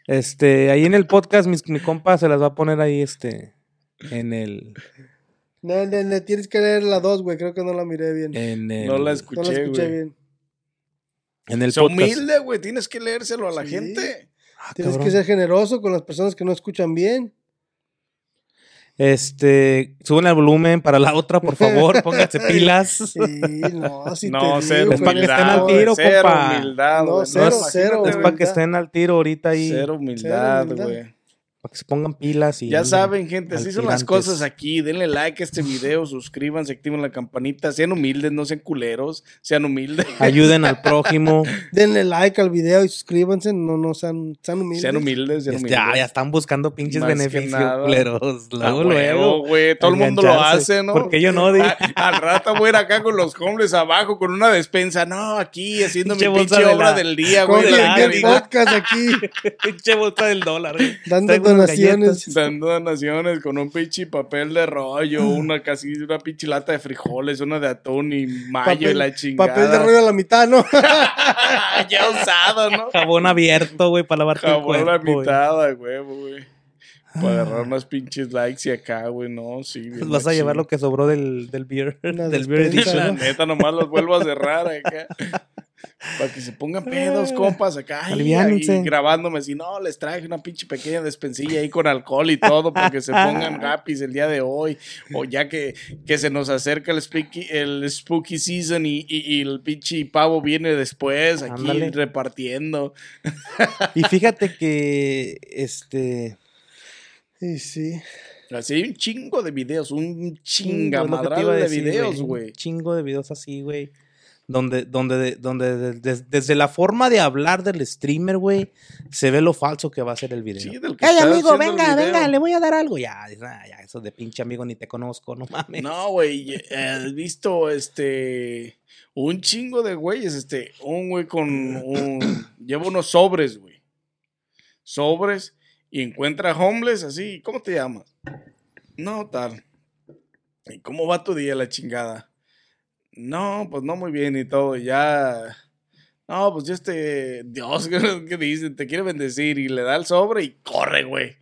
S2: Este, ahí en el podcast, mis- mi compa se las va a poner ahí, este, en el,
S1: No, no, no, tienes que leer la 2, güey. Creo que no la miré bien.
S2: en el,
S3: No la
S1: no la
S3: escuché,
S1: escuché
S3: güey.
S1: bien.
S2: en el
S3: Se
S2: podcast.
S3: humilde, güey. Tienes que leérselo a la
S1: Sí.
S3: gente.
S2: Ah,
S1: Tienes
S2: cabrón.
S1: que ser generoso con las personas que no escuchan bien.
S2: Este, suben el volumen para la otra, por favor, pónganse pilas.
S1: Sí, no, si
S3: no,
S1: te
S3: cero
S1: digo,
S2: Es pa' que estén al
S1: no,
S2: tiro,
S3: cero
S2: compa.
S3: humildad,
S1: No, cero,
S3: imagínate,
S1: cero,
S2: Es
S3: güey.
S2: para que estén al tiro ahorita ahí,
S3: Cero humildad,
S1: humildad.
S3: güey.
S2: Para que se pongan pilas y
S3: Ya saben, gente, así son las cosas aquí. Denle like a este video, suscríbanse, activen la campanita. Sean humildes, no sean culeros. Sean humildes.
S2: Ayuden al prójimo.
S1: Denle like al video y suscríbanse. No, no, sean, sean humildes.
S3: Sean humildes, sean
S2: Este,
S3: humildes.
S2: ya, ya están buscando pinches
S3: Más
S2: beneficios,
S3: nada.
S2: culeros.
S3: A
S2: Luego,
S3: huevo,
S2: luego.
S3: güey. Todo el mundo lo hace, ¿no?
S2: ¿Por qué yo no, di?
S3: A- Al rato voy a ir acá con los hombres abajo con una despensa. No, aquí haciendo mi
S2: Pinche bolsa
S3: pinche
S2: de
S3: obra
S2: la-
S3: del día, güey.
S1: podcast aquí,
S2: Pinche bolsa del dólar. güey.
S1: dando donaciones.
S3: Dando donaciones con un pinche papel de rollo, una casi una pinche lata de frijoles, una de atún y mayo y la chingada.
S1: papel de rollo a la mitad, ¿no?
S3: ya usado, ¿no?
S2: Jabón abierto, güey, para lavarte el
S3: Jabón a la
S2: cuerpo. güey.
S3: mitad, huevo, güey. Para agarrar unos pinches likes y acá, güey, no, sí. bien
S2: Pues vas a llevar lo que sobró del, del beer,
S1: Una
S2: del beer edition.
S3: La neta, nomás los vuelvo a cerrar acá. Para que se pongan pedos, compas, acá. Y, ahí grabándome así, no, les traje una pinche pequeña despensilla ahí con alcohol y todo, para que se pongan happy el día de hoy. O ya que, que se nos acerca el spooky, el spooky season y, y- y el pinche pavo viene después, aquí
S2: Ándale.
S3: repartiendo.
S2: Y fíjate que, este...
S1: Y sí.
S3: Así hay un chingo de videos, un chingamadral de videos,
S2: Un
S3: güey.
S2: chingo de videos así, güey. Donde, donde, donde de- de- desde la forma de hablar del streamer, güey, se ve lo falso que va a ser el video.
S3: Sí, del que
S2: ¡Ey,
S3: está
S2: amigo, venga, venga, le voy a dar algo! Ya, "Ah, ya, eso de pinche amigo ni te conozco, no mames.
S3: No, güey, eh, has visto este un chingo de güeyes, este, un güey con un lleva unos sobres, güey. Sobres y encuentra homeless así, ¿cómo te llamas? No, tal. ¿Y cómo va tu día la chingada? No, pues no muy bien y todo, ya No, pues yo este Dios, ¿qué dice? Te quiere bendecir y le da el sobre y corre, güey.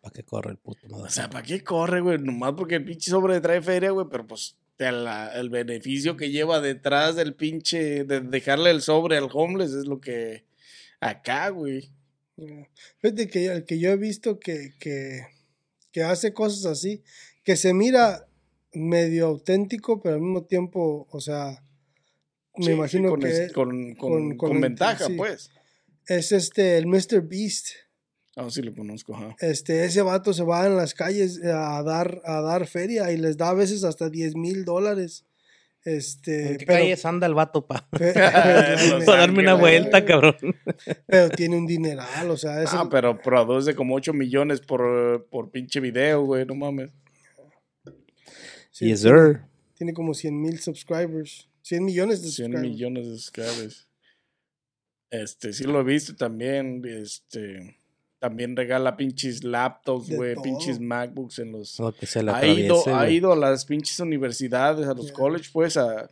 S2: ¿Para qué corre el puto?
S3: O sea, ¿para qué corre, güey? Nomás porque el pinche sobre trae feria, güey, pero pues la- el beneficio que lleva detrás del pinche, de dejarle el sobre al homeless es lo que acá, güey.
S1: Fíjate que el que yo he visto que, que, que hace cosas así, que se mira medio auténtico, pero al mismo tiempo, o sea, me
S3: Sí,
S1: imagino
S3: sí, con,
S1: que
S3: es- con, con-
S1: con-
S3: con
S1: con-
S3: ventaja,
S1: sí.
S3: pues.
S1: es este, el Mr. Beast.
S3: Ah, sí lo conozco, ajá.
S1: Este, ese vato se va en las calles a dar, a dar feria y les da a veces hasta 10 mil dólares. Este,
S2: ¿En qué
S1: pero,
S2: calles anda el vato, pa?
S1: pe-
S2: Para darme una vuelta, cabrón.
S1: pero tiene un dineral, o sea, es
S3: Ah,
S1: el-
S3: pero produce como 8 millones por, por pinche video, güey, no mames.
S1: Sí,
S2: yes, sir.
S1: tiene como 100 mil subscribers, 100 millones de
S3: 100
S1: subscribers.
S3: millones de subscribers. Este, sí lo he visto también, este... También regala pinches laptops, güey, pinches MacBooks en los...
S2: Lo que se le
S3: ha ido, ha ido a las pinches universidades, a los
S1: Yeah.
S3: college, pues, a,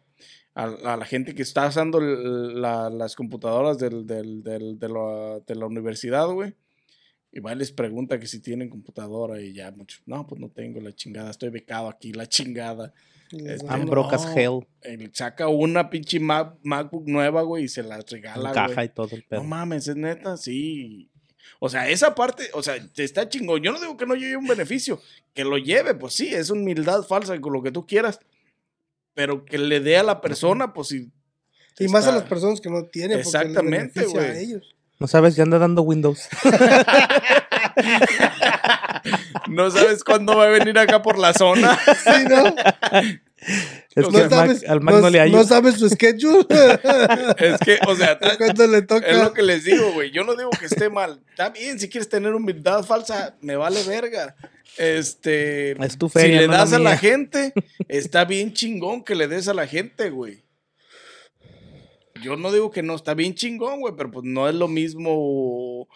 S3: a, a la gente que está usando la- las computadoras del, del- del- de, la, de la universidad, güey. Y va y les pregunta que si tienen computadora y ya muchos, no, pues no tengo la chingada, estoy becado aquí, la chingada. No.
S2: hell.
S3: Él saca una pinche Mac- MacBook nueva, güey, y se la regala,
S2: Caja
S3: güey.
S2: y todo el
S3: No
S2: pedo.
S3: mames, es neta, sí. O sea, esa parte, o sea, te está chingón. Yo no digo que no lleve un beneficio, que lo lleve, pues sí, es humildad falsa con lo que tú quieras. Pero que le dé a la persona, pues sí.
S1: Y más a las personas que no tienen,
S3: Exactamente, güey.
S2: No sabes que anda dando Windows.
S3: No sabes cuándo va a venir acá por la zona.
S1: Sí, ¿no?
S2: Es
S3: No
S2: que al Mac,
S1: sabes,
S2: al Mac
S1: no,
S2: no le
S1: no sabes su schedule.
S3: Es que, o sea,
S1: ¿Cuándo le toca?
S3: es lo que les digo, güey. Yo no digo que esté mal. Está bien, si quieres tener humildad falsa, me vale verga. Este.
S2: Es tu
S3: si le
S2: no la
S3: das a la gente, está bien chingón que le des a la gente, güey. Yo no digo que no, está bien chingón, güey, pero pues no es lo mismo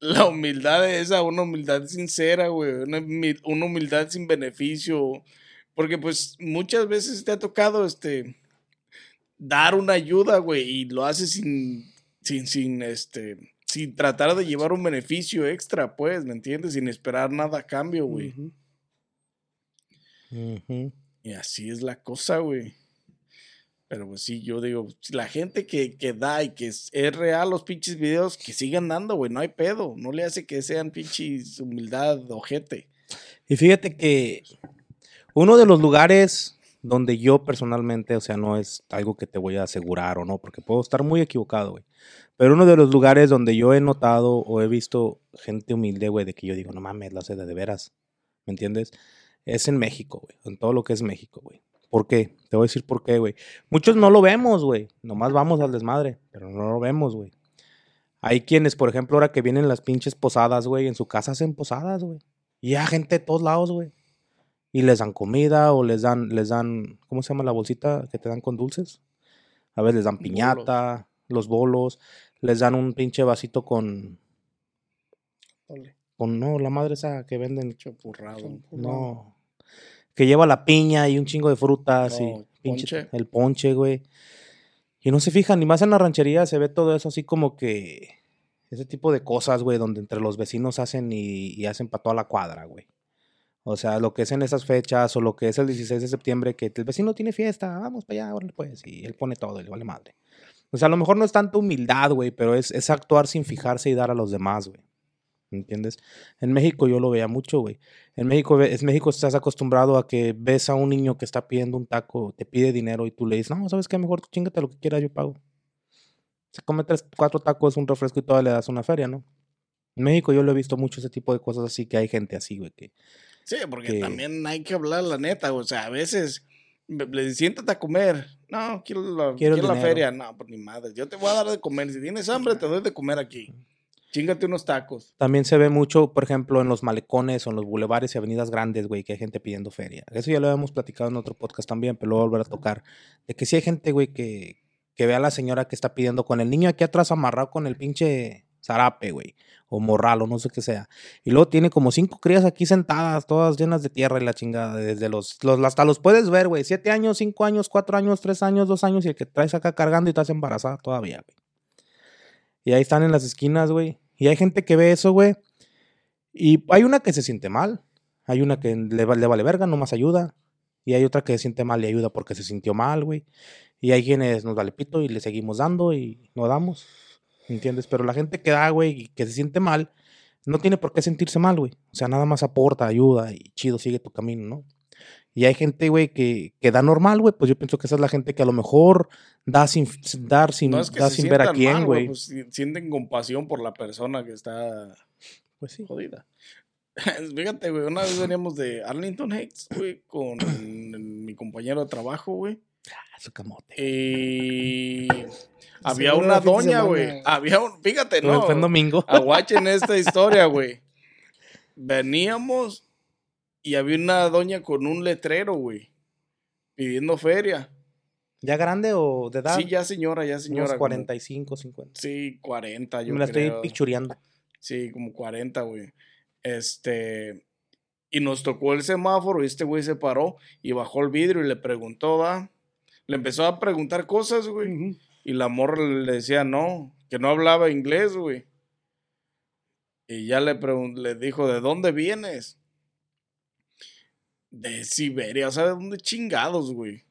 S3: la humildad esa, una humildad sincera, güey, una, humi- una humildad sin beneficio. Porque pues muchas veces te ha tocado, este, dar una ayuda, güey, y lo haces sin, sin, sin, este, sin tratar de llevar un beneficio extra, pues, ¿me entiendes? Sin esperar nada a cambio, güey. Y así es la cosa, güey. Pero pues sí, yo digo, si la gente que, que da y que es, real los pinches videos, que sigan dando, güey, no hay pedo. No le hace que sean pinches humildad, ojete.
S2: Y fíjate que uno de los lugares donde yo personalmente, o sea, no es algo que te voy a asegurar o no, porque puedo estar muy equivocado, güey. Pero uno de los lugares donde yo he notado o he visto gente humilde, güey, de que yo digo, no mames, lo hace de, de veras, ¿me entiendes? Es en México, güey, en todo lo que es México, güey. ¿Por qué? Te voy a decir por qué, güey. Muchos no lo vemos, güey. Nomás vamos al desmadre, pero no lo vemos, güey. Hay quienes, por ejemplo, ahora que vienen las pinches posadas, güey, en su casa hacen posadas, güey. Y hay gente de todos lados, güey. Y les dan comida o les dan, les dan, ¿cómo se llama la bolsita que te dan con dulces? A veces les dan piñata, los bolos, les dan un pinche vasito con, con, no, la madre esa que venden,
S3: Chapurrado.
S2: no, que lleva la piña y un chingo de frutas
S3: Oh,
S2: y
S3: ponche.
S2: el ponche, güey. Y no se fijan, ni más en la ranchería se ve todo eso así como que ese tipo de cosas, güey, donde entre los vecinos hacen y, y hacen para toda la cuadra, güey. O sea, lo que es en esas fechas o lo que es el 16 de septiembre, que el vecino tiene fiesta, vamos para allá, órale, pues, y él pone todo y le vale madre. O sea, a lo mejor no es tanto humildad, güey, pero es, es actuar sin fijarse y dar a los demás, güey. ¿Me entiendes? En México yo lo veía mucho, güey. En México, es México estás acostumbrado a que ves a un niño que está pidiendo un taco, te pide dinero y tú le dices, no, ¿sabes qué? Mejor tú chingate lo que quieras, yo pago. Se come tres, cuatro tacos, un refresco y todavía le das una feria, ¿no? En México yo lo he visto mucho ese tipo de cosas así, que hay gente así, güey, que...
S3: Sí, porque
S2: que-
S3: también hay que hablar la neta, o sea, a veces le siéntate a comer. No, quiero la,
S2: Quiero
S3: la feria. No, pues ni madre. Yo te voy a dar de comer. Si tienes hambre, te doy de comer aquí. Chingate unos tacos.
S2: También se ve mucho, por ejemplo, en los malecones o en los bulevares y avenidas grandes, güey, que hay gente pidiendo feria. Eso ya lo habíamos platicado en otro podcast también, pero lo voy a volver a tocar. De que sí hay gente, güey, que, que ve a la señora que está pidiendo con el niño aquí atrás amarrado con el pinche zarape, güey, o morral, o no sé qué sea. Y luego tiene como cinco crías aquí sentadas, todas llenas de tierra y la chingada, desde los, los hasta los puedes ver, güey, siete años, cinco años, cuatro años, tres años, dos años, y el que traes acá cargando y estás embarazada todavía, güey. Y ahí están en las esquinas, güey. Y hay gente que ve eso, güey. Y hay una que se siente mal. Hay una que le, le vale verga, nomás ayuda. Y hay otra que se siente mal y ayuda porque se sintió mal, güey. Y hay quienes nos vale pito y le seguimos dando y no damos. ¿Entiendes? Pero la gente que da, güey, y que se siente mal, no tiene por qué sentirse mal, güey. O sea, nada más aporta, ayuda y chido, sigue tu camino, ¿no? Y hay gente, güey, que, que da normal, güey. Pues yo pienso que esa es la gente que a lo mejor da sin, dar sin,
S3: No es que
S2: da
S3: se
S2: sin ver a quién, güey.
S3: Pues si- sienten compasión por la persona que está
S2: Pues sí.
S3: jodida. Fíjate, güey, una vez veníamos de Arlington Heights, güey, con mi compañero de trabajo, güey.
S2: Ah, su camote.
S3: Y había
S1: Seguro
S3: una doña, güey. Había un, fíjate, no.
S2: Fue en domingo.
S3: Aguachen esta historia, güey. Veníamos y había una doña con un letrero, güey, pidiendo feria.
S2: ¿Ya grande o de edad?
S3: Sí, ya señora, ya señora.
S2: Unos
S3: como-
S2: 45, 50.
S3: sí, 40, yo
S2: Me la
S3: creo.
S2: estoy pictureando.
S3: Sí, como 40, güey. Este. Y nos tocó el semáforo y este güey se paró y bajó el vidrio y le preguntó, ¿va? Le empezó a preguntar cosas, güey. Y la morra le decía no, que no hablaba inglés, güey. Y ya le, le dijo, ¿de dónde vienes? De Siberia, o sea, ¿de dónde chingados, güey?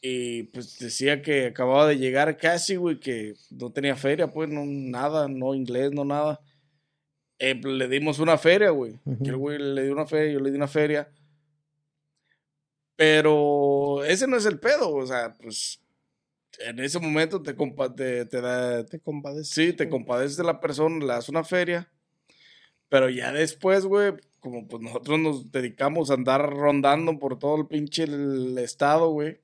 S3: Y pues decía que acababa de llegar casi, güey, que no tenía feria, pues, no, nada, no inglés, no nada. Eh, pues, le dimos una feria, güey. Que el güey le dio una feria, yo le di una feria. Pero ese no es el pedo, o sea, pues en ese momento te, compa- te, te da,
S1: Te compadeces.
S3: sí, te compadeces de la persona, le das una feria, pero ya después, güey, como pues nosotros nos dedicamos a andar rondando por todo el pinche estado, güey.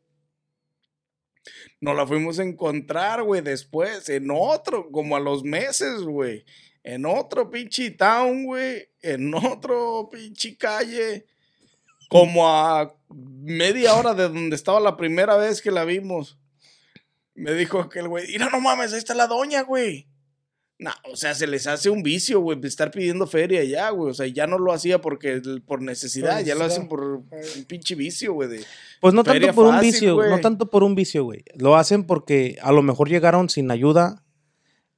S3: Nos la fuimos a encontrar, güey, después, en otro, como a los meses, güey. En otro pinche town, güey. En otro pinche calle. Como a media hora de donde estaba la primera vez que la vimos. Me dijo aquel güey, mira, no mames, ahí está la doña, güey. No, o sea, se les hace un vicio, güey, de estar pidiendo feria ya, güey. O sea, ya no lo hacía porque por necesidad, ya lo hacen por un pinche vicio, güey. de-
S2: Pues no tanto por un vicio,
S3: güey.
S2: no tanto por un vicio, güey. Lo hacen porque a lo mejor llegaron sin ayuda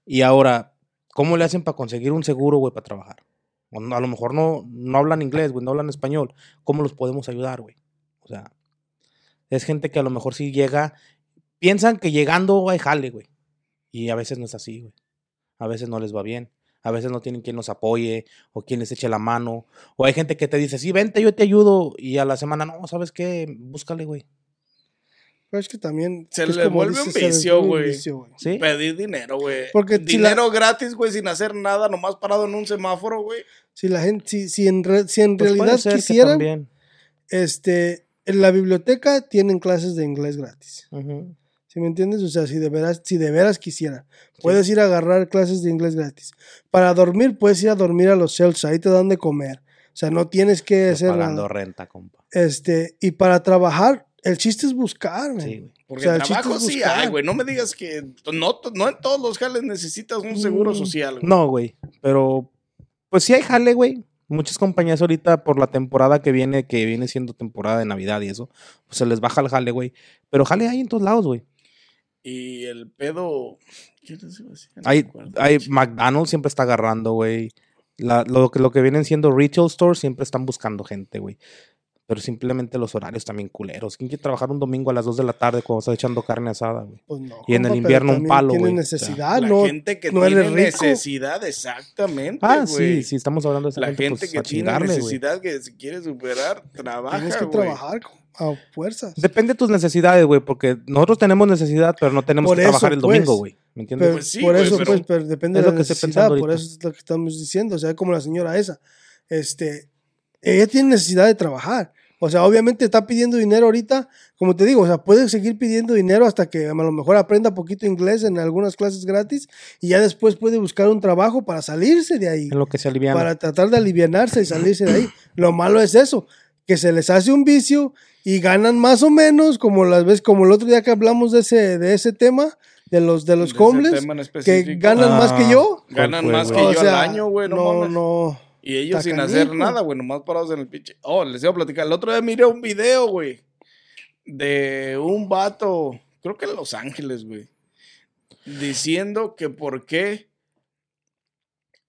S2: y ahora, ¿cómo le hacen para conseguir un seguro, güey, para trabajar? O no- a lo mejor no, no hablan inglés, güey, no hablan español. ¿Cómo los podemos ayudar, güey? O sea, es gente que a lo mejor sí llega, piensan que llegando hay jale, güey. Y a veces no es así, güey. A veces no les va bien. A veces no tienen quien los apoye o quien les eche la mano. O hay gente que te dice, sí, vente, yo te ayudo. Y a la semana, no, ¿sabes qué? Búscale, güey.
S1: Pero es que también.
S3: Se
S1: es
S3: le vuelve un
S1: dices,
S3: vicio,
S1: vuelve un
S3: güey.
S1: vicio, güey.
S2: ¿Sí?
S3: Pedir dinero, güey.
S1: Porque si la-
S3: dinero gratis, güey, sin hacer nada, nomás parado en un semáforo, güey.
S1: Si la gente, si, si en, re- si en
S2: Pues
S1: realidad
S2: que
S1: quisieran,
S2: también.
S1: este, en la biblioteca tienen clases de inglés gratis.
S2: Ujú.
S1: ¿Sí me entiendes? O sea, si de veras, si de veras quisiera, puedes ir a agarrar clases de inglés gratis. Para dormir, puedes ir a dormir a los shelters, ahí te dan de comer. O sea, no tienes que
S2: Yo
S1: hacer
S2: pagando
S1: nada.
S2: renta, compa.
S1: Este, y para trabajar, el chiste es buscar, güey.
S2: Sí, güey.
S3: Porque
S1: O sea, el chiste
S3: trabajo
S1: es
S3: sí
S1: buscar.
S3: hay, güey. No me digas que no, no en todos los jales necesitas un seguro
S1: Mm,
S3: social, güey.
S2: No, güey. Pero, pues sí hay jale, güey. Muchas compañías ahorita por la temporada que viene, que viene siendo temporada de Navidad y eso, pues se les baja el jale, güey. Pero jale hay en todos lados, güey.
S3: Y el pedo. ¿Qué les iba a decir? No
S2: Hay, hay McDonald's siempre está agarrando, güey. Lo, que, lo que vienen siendo retail stores siempre están buscando gente, güey. Pero simplemente los horarios también culeros. ¿Quién quiere trabajar un domingo a las 2 de la tarde cuando estás echando carne asada, güey?
S1: Pues no,
S2: Y en el
S1: compa,
S2: invierno un palo,
S1: Tiene
S2: güey.
S1: necesidad,
S3: la
S1: no,
S3: gente que
S1: no
S3: tiene
S1: eres rico.
S3: necesidad, exactamente,
S2: Ah,
S3: güey.
S2: sí, sí, estamos hablando de esa
S3: La
S2: gente,
S3: gente
S2: pues,
S3: que tiene
S2: güey.
S3: necesidad, que se quiere superar, trabaja,
S1: Tienes que
S3: güey.
S1: trabajar a fuerzas.
S2: Depende de tus necesidades, güey, porque nosotros tenemos necesidad, pero no tenemos
S1: Por
S2: que
S1: eso,
S2: trabajar el
S1: pues.
S2: domingo, güey. ¿Me entiendes?
S1: Pero,
S3: Pues sí,
S1: por eso,
S3: pero-
S1: pues, pero depende
S2: es
S1: de
S2: lo
S1: la
S2: que
S1: necesidad, por
S2: ahorita.
S1: eso es lo que estamos diciendo, o sea, como la señora esa, este, ella tiene necesidad de trabajar, o sea, obviamente está pidiendo dinero ahorita, como te digo, o sea, puede seguir pidiendo dinero hasta que a lo mejor aprenda poquito inglés en algunas clases gratis y ya después puede buscar un trabajo para salirse de ahí,
S2: en lo que se alivian.
S1: para tratar de alivianarse y salirse de ahí. Lo malo es eso, que se les hace un vicio y ganan más o menos, como las veces, como el otro día que hablamos de ese, de ese tema, de los, de los
S3: De
S1: homeless, que ganan más que
S2: Ah.
S1: yo.
S3: Ganan
S2: fue,
S3: más que?
S1: O
S3: yo
S1: sea,
S3: al año, güey, no,
S1: no, no.
S3: Y ellos sin hacer nada, güey, nomás parados en el pinche. Oh, les iba a platicar. El otro día miré un video, güey, de un vato, creo que en Los Ángeles, güey, diciendo que por qué.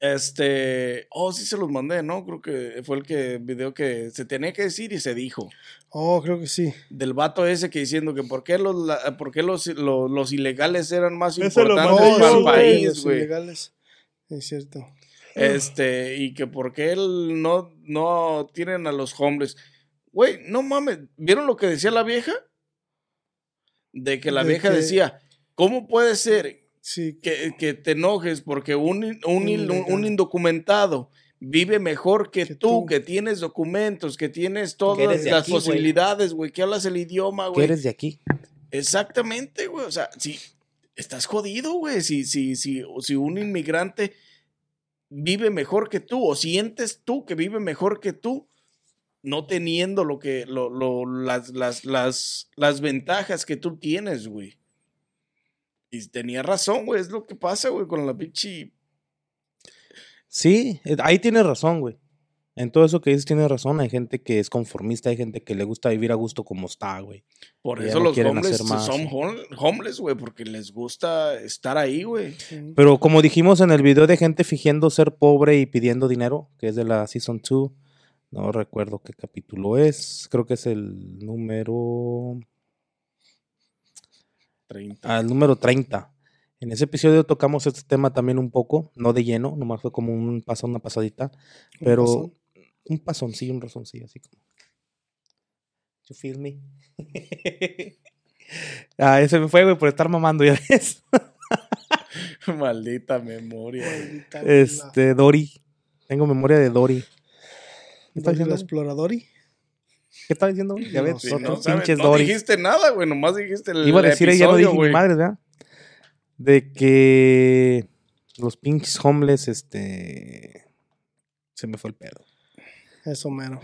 S3: Este. Oh, sí se los mandé, ¿no? Creo que fue el que video que se tenía que decir y se dijo.
S1: Oh, creo que sí.
S3: Del vato ese que diciendo que por qué los, la- por qué los, los, los ilegales eran más
S2: Ese
S3: importantes para el
S2: güey,
S3: país,
S1: los
S3: güey.
S1: ilegales. Es cierto.
S3: Este, y que por qué él no, no tienen a los hombres. Güey, no mames, ¿vieron lo que decía la vieja? De que la
S1: De
S3: vieja
S1: que-
S3: decía, ¿cómo puede ser
S1: Sí,
S3: que, que te enojes porque un, un, un, indocumentado vive mejor que,
S1: Que
S3: tú,
S1: tú.
S3: que tienes documentos, que tienes todas las
S2: aquí,
S3: posibilidades, güey, que hablas el idioma,
S2: Que
S3: güey?
S2: eres de aquí.
S3: Exactamente, güey. O sea, si estás jodido, güey. Si, si, si, si un inmigrante vive mejor que tú, o sientes tú que vive mejor que tú, no teniendo lo que, lo, lo- las, las, las, las ventajas que tú tienes, güey. Y tenía razón, güey. Es lo que pasa, güey, con la pinche.
S2: Sí, eh, ahí tienes razón, güey. En todo eso que dices tienes razón. Hay gente que es conformista, hay gente que le gusta vivir a gusto como está, güey.
S3: Por eso
S2: no
S3: los
S2: quieren
S3: homeless
S2: hacer más.
S3: son hom- homeless, güey, porque les gusta estar ahí, güey.
S2: Pero como dijimos en el video de gente fingiendo ser pobre y pidiendo dinero, que es de la Season 2, no recuerdo qué capítulo es, creo que es el número...
S3: 30.
S2: al número 30. En ese episodio tocamos este tema también un poco, no de lleno, nomás fue como un paso, una pasadita,
S1: Un
S2: pero
S1: pasón.
S2: un pasoncillo, un razoncillo, así como. You feel me? ah, ese me fue, güey, por estar mamando, ya ves.
S3: Maldita memoria.
S1: Maldita
S2: Este, Dory. Tengo memoria de Dory. ¿Qué
S1: la- exploradori.
S2: ¿Qué está diciendo? güey? Ya
S1: No
S2: ves,
S3: Sí,
S2: otros
S3: no,
S2: pinches
S3: no
S2: Dory.
S3: dijiste nada, güey, nomás dijiste el
S2: Iba a decir, ella no dije ni madres, ¿verdad? De que los pinches homeless, este. Se me fue el pedo.
S1: Eso mero.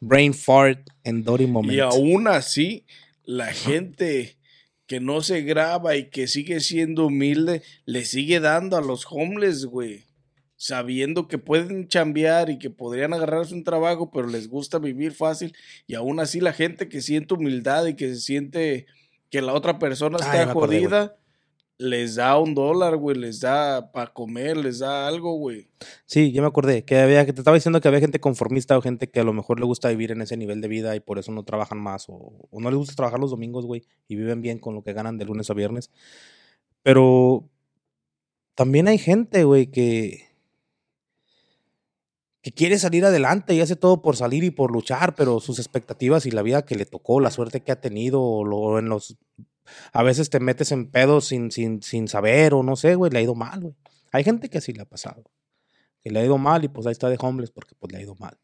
S2: Brain fart en Dory moment.
S3: Y aún así, la gente que no se graba y que sigue siendo humilde, le sigue dando a los homeless, güey. Sabiendo que pueden chambear y que podrían agarrarse un trabajo, pero les gusta vivir fácil. Y aún así, la gente que siente humildad y que se siente que la otra persona
S2: Ah,
S3: está
S2: acordé,
S3: jodida, les da un dólar, güey, les da para comer, les da algo, güey.
S2: Sí, ya me acordé. Que había, que te estaba diciendo que había gente conformista o gente que a lo mejor le gusta vivir en ese nivel de vida y por eso no trabajan más. O, o no les gusta trabajar los domingos, güey. Y viven bien con lo que ganan de lunes a viernes. Pero también hay gente, güey, que. Que quiere salir adelante y hace todo por salir y por luchar, pero sus expectativas y la vida que le tocó, la suerte que ha tenido, o lo- en los. A veces te metes en pedos sin, sin, sin saber, o no sé, güey, le ha ido mal, güey. Hay gente que así le ha pasado que le ha ido mal y pues ahí está de homeless porque pues le ha ido mal.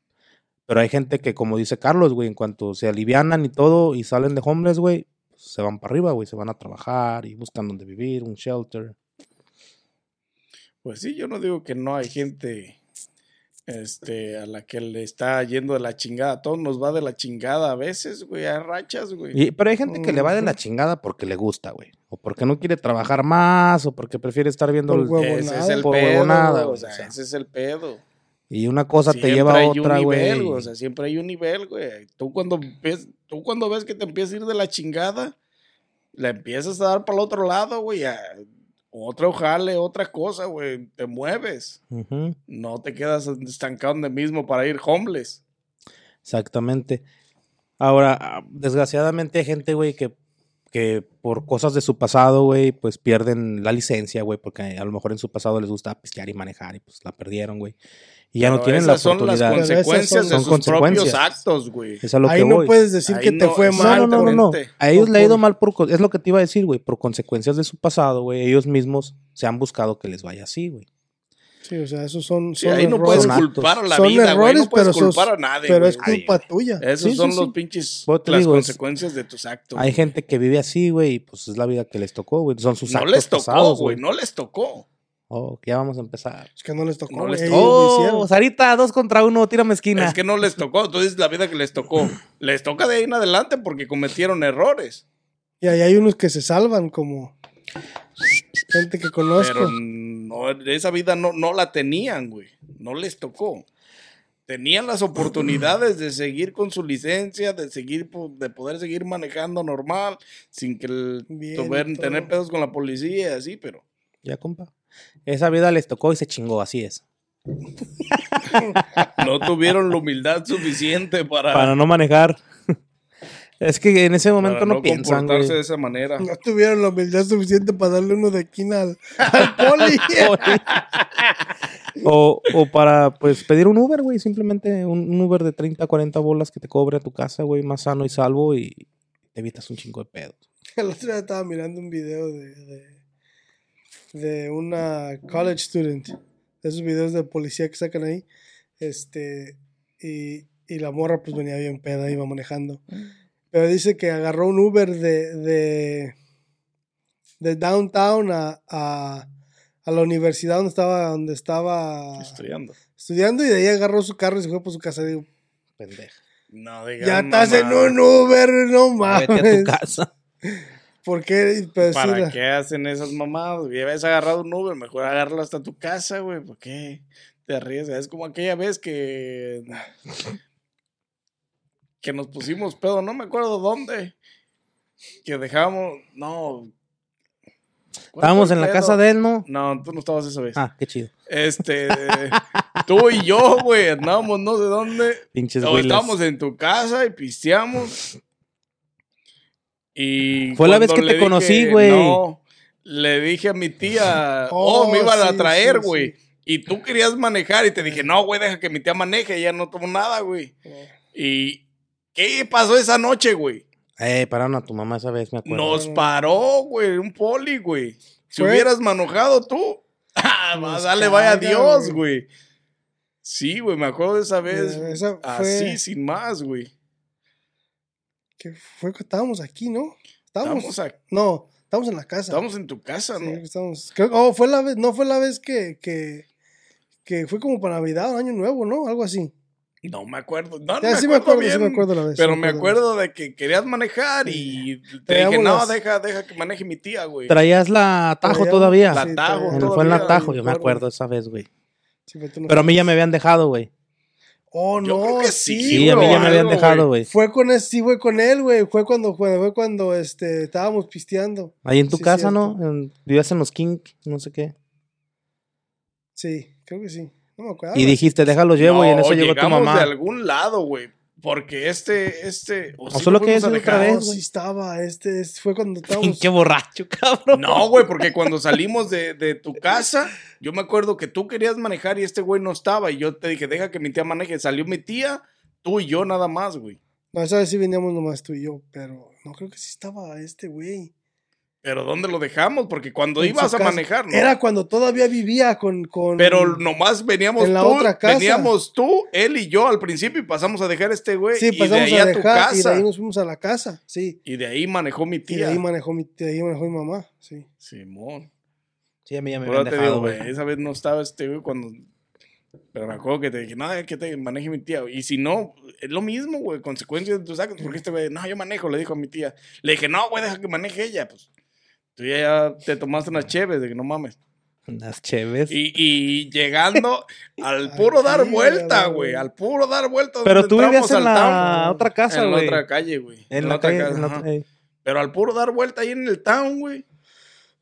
S2: Pero hay gente que, como dice Carlos, güey, en cuanto se alivianan y todo y salen de homeless, güey, pues, se van para arriba, güey, se van a trabajar y buscan donde vivir, un shelter.
S3: Pues sí, yo no digo que no hay gente este, a la que le está yendo de la chingada. A todos nos va de la chingada a veces, güey. Hay rachas, güey.
S2: Y- pero hay gente que le va de la chingada porque le gusta, güey. O porque no quiere trabajar más, o porque prefiere estar viendo... El-
S1: huevo.
S3: Ese es el
S2: por
S3: pedo,
S2: huevonada,
S3: o
S2: güey,
S3: sea,
S2: o sea.
S3: ese es el pedo.
S2: y una cosa te lleva a
S3: hay
S2: otra, güey.
S3: O sea, siempre hay un nivel, güey. Tú cuando, ves, tú cuando ves que te empieza a ir de la chingada, la empiezas a dar para el otro lado, güey. A- Otro jale, otra cosa, güey. Te mueves. No te quedas estancado donde mismo para ir homeless.
S2: Exactamente. Ahora, ah, desgraciadamente hay gente, güey, que, que por cosas de su pasado, güey, pues pierden la licencia, güey, porque a lo mejor en su pasado les gusta pistear y manejar y pues la perdieron, güey. Y ya no tienen la
S3: esas son las
S2: oportunidad.
S3: Consecuencias
S1: son-
S3: de sus propios
S2: consecuencias.
S3: actos, güey.
S2: Es a lo
S1: Ahí
S2: que
S1: no
S2: voy.
S1: puedes decir
S3: Ahí
S1: que te
S3: no,
S1: fue
S3: no,
S1: mal.
S2: No, no, no, no. A ellos le ha ido mal por... Es lo que te iba a decir, güey. Por consecuencias de su pasado, güey. Ellos mismos se han buscado que les vaya así, güey.
S1: Sí, o sea, esos son,
S3: Sí,
S1: son
S3: ahí no
S1: errores.
S3: puedes
S2: Son actos.
S3: culpar a la
S1: son
S3: vida,
S1: errores,
S3: No puedes
S1: pero, sos-
S3: culpar a nadie,
S1: pero
S3: güey.
S1: es culpa tuya.
S3: Esos
S2: Sí,
S3: son
S2: sí,
S3: los
S2: sí.
S3: pinches las
S2: digo, es-
S3: consecuencias de tus actos.
S2: Hay gente que vive así, güey, y pues es la vida que les tocó, güey. Son sus
S3: no
S2: actos
S3: les tocó,
S2: pasados,
S3: güey, no les tocó.
S2: Oh, ya vamos a empezar.
S1: Es que no les tocó.
S3: No les tocó.
S2: Oh. Sarita, dos contra uno, tírame esquina.
S3: Es que no les tocó, entonces la vida que les tocó. Les toca de ahí en adelante porque cometieron errores.
S1: Y ahí hay unos que se salvan, como gente que conozco.
S3: Pero no, esa vida no, no la tenían, güey. No les tocó. Tenían las oportunidades de seguir con su licencia, de seguir, de poder seguir manejando normal, sin que el-
S1: Bien,
S3: tuver-
S1: todo.
S3: tener pedos con la policía y así, pero
S2: Ya, compa. Esa vida les tocó y se chingó, así es.
S3: no tuvieron la humildad suficiente para,
S2: Para no manejar. es que en ese
S3: para
S2: momento no, piensan,
S3: comportarse
S2: güey.
S3: de esa manera.
S1: No tuvieron la humildad suficiente para darle uno de esquina al, al poli.
S2: o, o para, pues, pedir un Uber, güey. Simplemente un, un Uber de 30, 40 bolas que te cobre a tu casa, güey, más sano y salvo y te evitas un chingo de pedos.
S1: El otro día estaba mirando un video de, de, de una college student. De esos videos de policía que sacan ahí. Este, y, y la morra pues venía bien peda, iba manejando. Pero dice que agarró un Uber de, de, de downtown a, a, a la universidad donde estaba, donde estaba
S3: Estudiando.
S1: estudiando y de ahí agarró su carro y se fue por su casa. Digo,
S2: Pendeja.
S3: No digas
S1: ya estás en un Uber, no
S2: Vete a tu
S1: mames.
S2: casa.
S1: ¿Por qué? Pues, sí,
S3: ¿Para
S1: la-
S3: qué hacen esas mamadas? Ya habías agarrado un Uber, mejor agarrarlo hasta tu casa, güey. ¿Por qué te arriesgas? Es como aquella vez que. que nos pusimos pedo, no me acuerdo dónde. Que dejamos. No. ¿Cuál
S2: Estábamos en la casa de él, ¿no?
S3: No, tú no estabas esa vez.
S2: Ah, qué chido.
S3: Este. tú y yo, güey, andábamos no sé dónde.
S2: Pinches
S3: O
S2: güeyes.
S3: estábamos en tu casa y pisteamos. Y
S2: Fue la vez que te conocí, güey.
S3: No, le dije a mi tía, oh,
S1: Oh,
S3: me iban a
S1: sí,
S3: traer,
S1: sí,
S3: güey. Y tú querías manejar y te dije, no, güey, deja que mi tía maneje. Ella no tomó nada, güey. Y, ¿qué pasó esa noche, güey?
S2: Eh, pararon a tu mamá esa vez, me acuerdo.
S3: Nos paró, güey, un poli, güey. Si
S1: Fue-
S3: hubieras manejado tú, ah, dale, vaya Dios,
S1: güey.
S3: Sí, güey, me acuerdo de esa vez.
S1: Esa fue-
S3: Así, sin más, güey.
S1: Que fue que estábamos aquí, ¿no? Estábamos.
S3: Estamos, a-
S1: No, estamos en la casa.
S3: estamos en tu casa,
S1: Sí,
S3: ¿no?
S1: estamos- creo- oh, fue la vez, no fue la vez que, que, que fue como para Navidad o Año Nuevo, ¿no? Algo así.
S3: No me acuerdo. No, no
S1: Ya,
S3: me
S1: sí me
S3: acuerdo
S1: acuerdo, sí me
S3: bien,
S1: acuerdo la vez.
S3: Pero me acuerdo de que querías manejar y te dije, no,
S1: las-
S3: deja, deja que maneje mi tía, güey.
S2: Traías la Tajo
S1: Traíamos-
S2: todavía.
S3: La Tajo, todavía,
S2: fue en la Tajo, yo me
S1: acuerdo.
S2: acuerdo esa vez, güey.
S1: Sí, pero tú no
S2: Pero a mí ya me habían dejado, güey.
S1: Oh,
S3: Yo
S1: no,
S3: creo que
S1: sí.
S3: sí,
S2: Sí, a mí ya me habían dejado, güey.
S1: Fue con él, sí, fue con él, güey. Fue cuando, fue, fue cuando este, estábamos pisteando.
S2: Ahí en tu
S1: Sí,
S2: casa,
S1: cierto.
S2: ¿no? En- vivías en los King, no sé qué.
S1: Sí, creo que sí. No me acuerdo.
S2: Y dijiste, déjalo llevo, y en eso llegó tu mamá.
S3: de algún lado, güey. Porque este, este... o
S2: O
S3: sí
S2: solo
S3: lo
S2: que es otra vez,
S1: estaba, este, este fue cuando estábamos.
S2: Qué borracho, cabrón.
S3: No, güey, porque cuando salimos de, de tu casa, yo me acuerdo que tú querías manejar y este güey no estaba. Y yo te dije, deja que mi tía maneje. Salió mi tía, tú y yo nada más, güey.
S1: No, esa vez sí veníamos nomás tú y yo, pero no creo que sí estaba este güey.
S3: Pero ¿dónde lo dejamos? Porque cuando
S1: En
S3: ibas a
S1: casa.
S3: manejar, ¿no?
S1: Era cuando todavía vivía con. con
S3: Pero nomás veníamos
S1: En la
S3: tú,
S1: otra casa.
S3: veníamos tú, él y yo al principio y pasamos a dejar a este güey.
S1: Sí,
S3: y de ahí
S1: a
S3: a, tu
S1: dejar y de
S3: casa.
S1: ahí nos fuimos a la casa, sí.
S3: Y de ahí manejó mi
S1: Y de
S3: tía.
S1: ahí manejó mi, de ahí manejó mi mamá, sí.
S3: Simón.
S2: Sí, a mí ya me
S3: Pero
S2: habían
S3: te
S2: dejado,
S3: digo, esa vez no estaba este güey cuando... Pero me acuerdo que te dije, no, que te maneje mi tía. Y si no, es lo mismo, güey, consecuencias de tus actos. Porque este güey, no, yo manejo, le dijo a mi tía. Le dije, no, güey, deja que maneje ella. Pues tú ya te tomaste unas cheves, de que no mames.
S2: Unas cheves.
S3: Y, y llegando al puro dar vuelta,
S1: güey.
S3: güey, al puro dar vuelta.
S2: Pero tú vivías en la
S3: town.
S2: otra casa,
S3: En la
S2: güey.
S3: otra calle, güey.
S2: En la
S3: otra
S2: calle,
S3: casa,
S2: en la.
S3: Pero al puro dar vuelta ahí en el town, güey.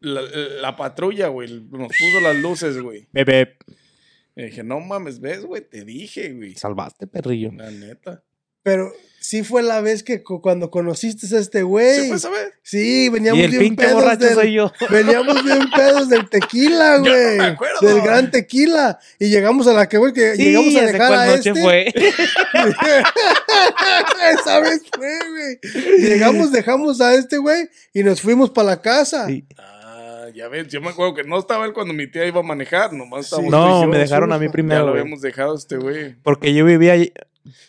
S3: La, la patrulla, güey, nos puso las luces, güey.
S2: Bebé.
S3: Y dije, no mames, ves, güey, te dije, güey.
S2: Salvaste, perrillo.
S3: La neta.
S1: Pero sí fue la vez que cu- cuando conociste a este güey.
S3: ¿Se fue esa vez?
S1: Sí, veníamos
S2: Y el
S1: bien pedos
S2: borracho
S1: del,
S2: soy yo.
S1: Veníamos bien pedos del tequila,
S3: Yo no
S1: güey.
S3: me acuerdo.
S1: Del gran tequila. Y llegamos a la que, güey, que llegamos a
S2: ¿ese
S1: dejar a
S2: noche
S1: este.
S2: fue?
S1: Esa vez fue, güey. Llegamos, dejamos a este güey y nos fuimos para la casa.
S2: Sí.
S3: Ah, ya ves, yo me acuerdo que no estaba él cuando mi tía iba a manejar, nomás estábamos y
S2: No, me dejaron a mí
S1: Ya
S3: Ya
S2: primero,
S3: lo habíamos dejado este güey.
S2: Porque yo vivía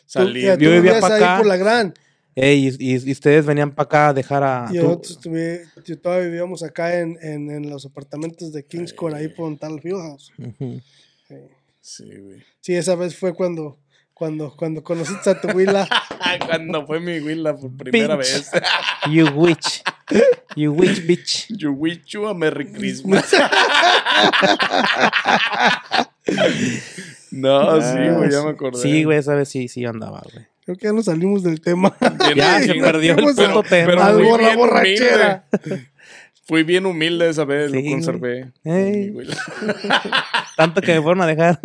S3: Salí.
S1: Ya, tú
S2: yo vivía
S1: vivías
S2: pa'
S1: ahí
S2: acá.
S1: por la gran.
S2: ey, y, y- y ustedes venían para acá a dejar a...
S1: Y
S2: tú-
S1: nosotros tuve- yo todavía vivíamos acá en, en, en los apartamentos de Kings Court, ahí por un tal Fieldhouse.
S2: Ujú.
S3: Sí, güey.
S1: Sí, esa vez fue cuando, cuando, cuando conociste a tu Willa.
S3: Cuando fue mi Willa por primera vez.
S2: You witch. You witch bitch.
S3: You wish you a Merry Christmas. no, sí, güey, ya me acordé.
S2: Sí, güey, esa vez sí, sí andaba, güey.
S1: Creo que ya nos salimos del tema.
S3: Bien
S2: Ya, se perdió el puto tema.
S3: pero
S1: Algo
S3: fui
S1: la
S3: bien
S1: borrachera.
S3: humilde. Fui bien humilde esa vez,
S2: Sí,
S3: lo conservé.
S2: Tanto que me fueron a dejar.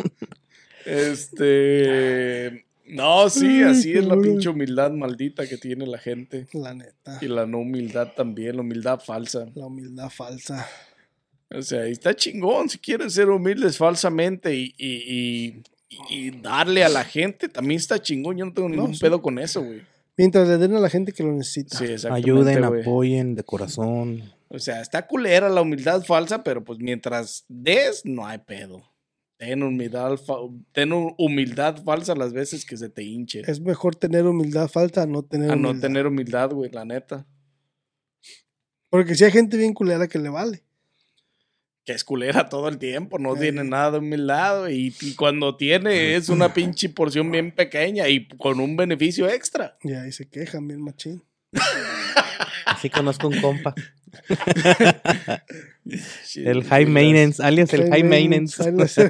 S3: Este. No, sí, así es la pinche humildad maldita que tiene la gente.
S1: La neta.
S3: Y la no humildad también, la humildad falsa.
S1: La humildad falsa.
S3: O sea, está chingón si quieren ser humildes falsamente y, y, y- y darle a la gente, también está chingón. Yo no tengo ningún
S1: sí.
S3: pedo con eso, güey.
S1: Mientras le den a la gente que lo necesita.
S3: Sí.
S2: Ayuden, apoyen de corazón.
S3: O sea, está culera la humildad falsa, pero pues mientras des, no hay pedo. Ten humildad, fa- ten hu- humildad falsa las veces que se te hinche.
S1: Es mejor tener humildad falsa a no tener
S3: a no
S1: humildad.
S3: tener humildad, güey, la neta.
S1: Porque si hay gente bien culera que le vale.
S3: Que es culera todo el tiempo, no tiene nada de humildad, y, y cuando tiene es una pinche porción bien pequeña y con un beneficio extra.
S1: Y ahí se quejan bien machín.
S2: Así conozco un compa. El high maintenance, alias el high maintenance.
S1: No.
S3: Ay,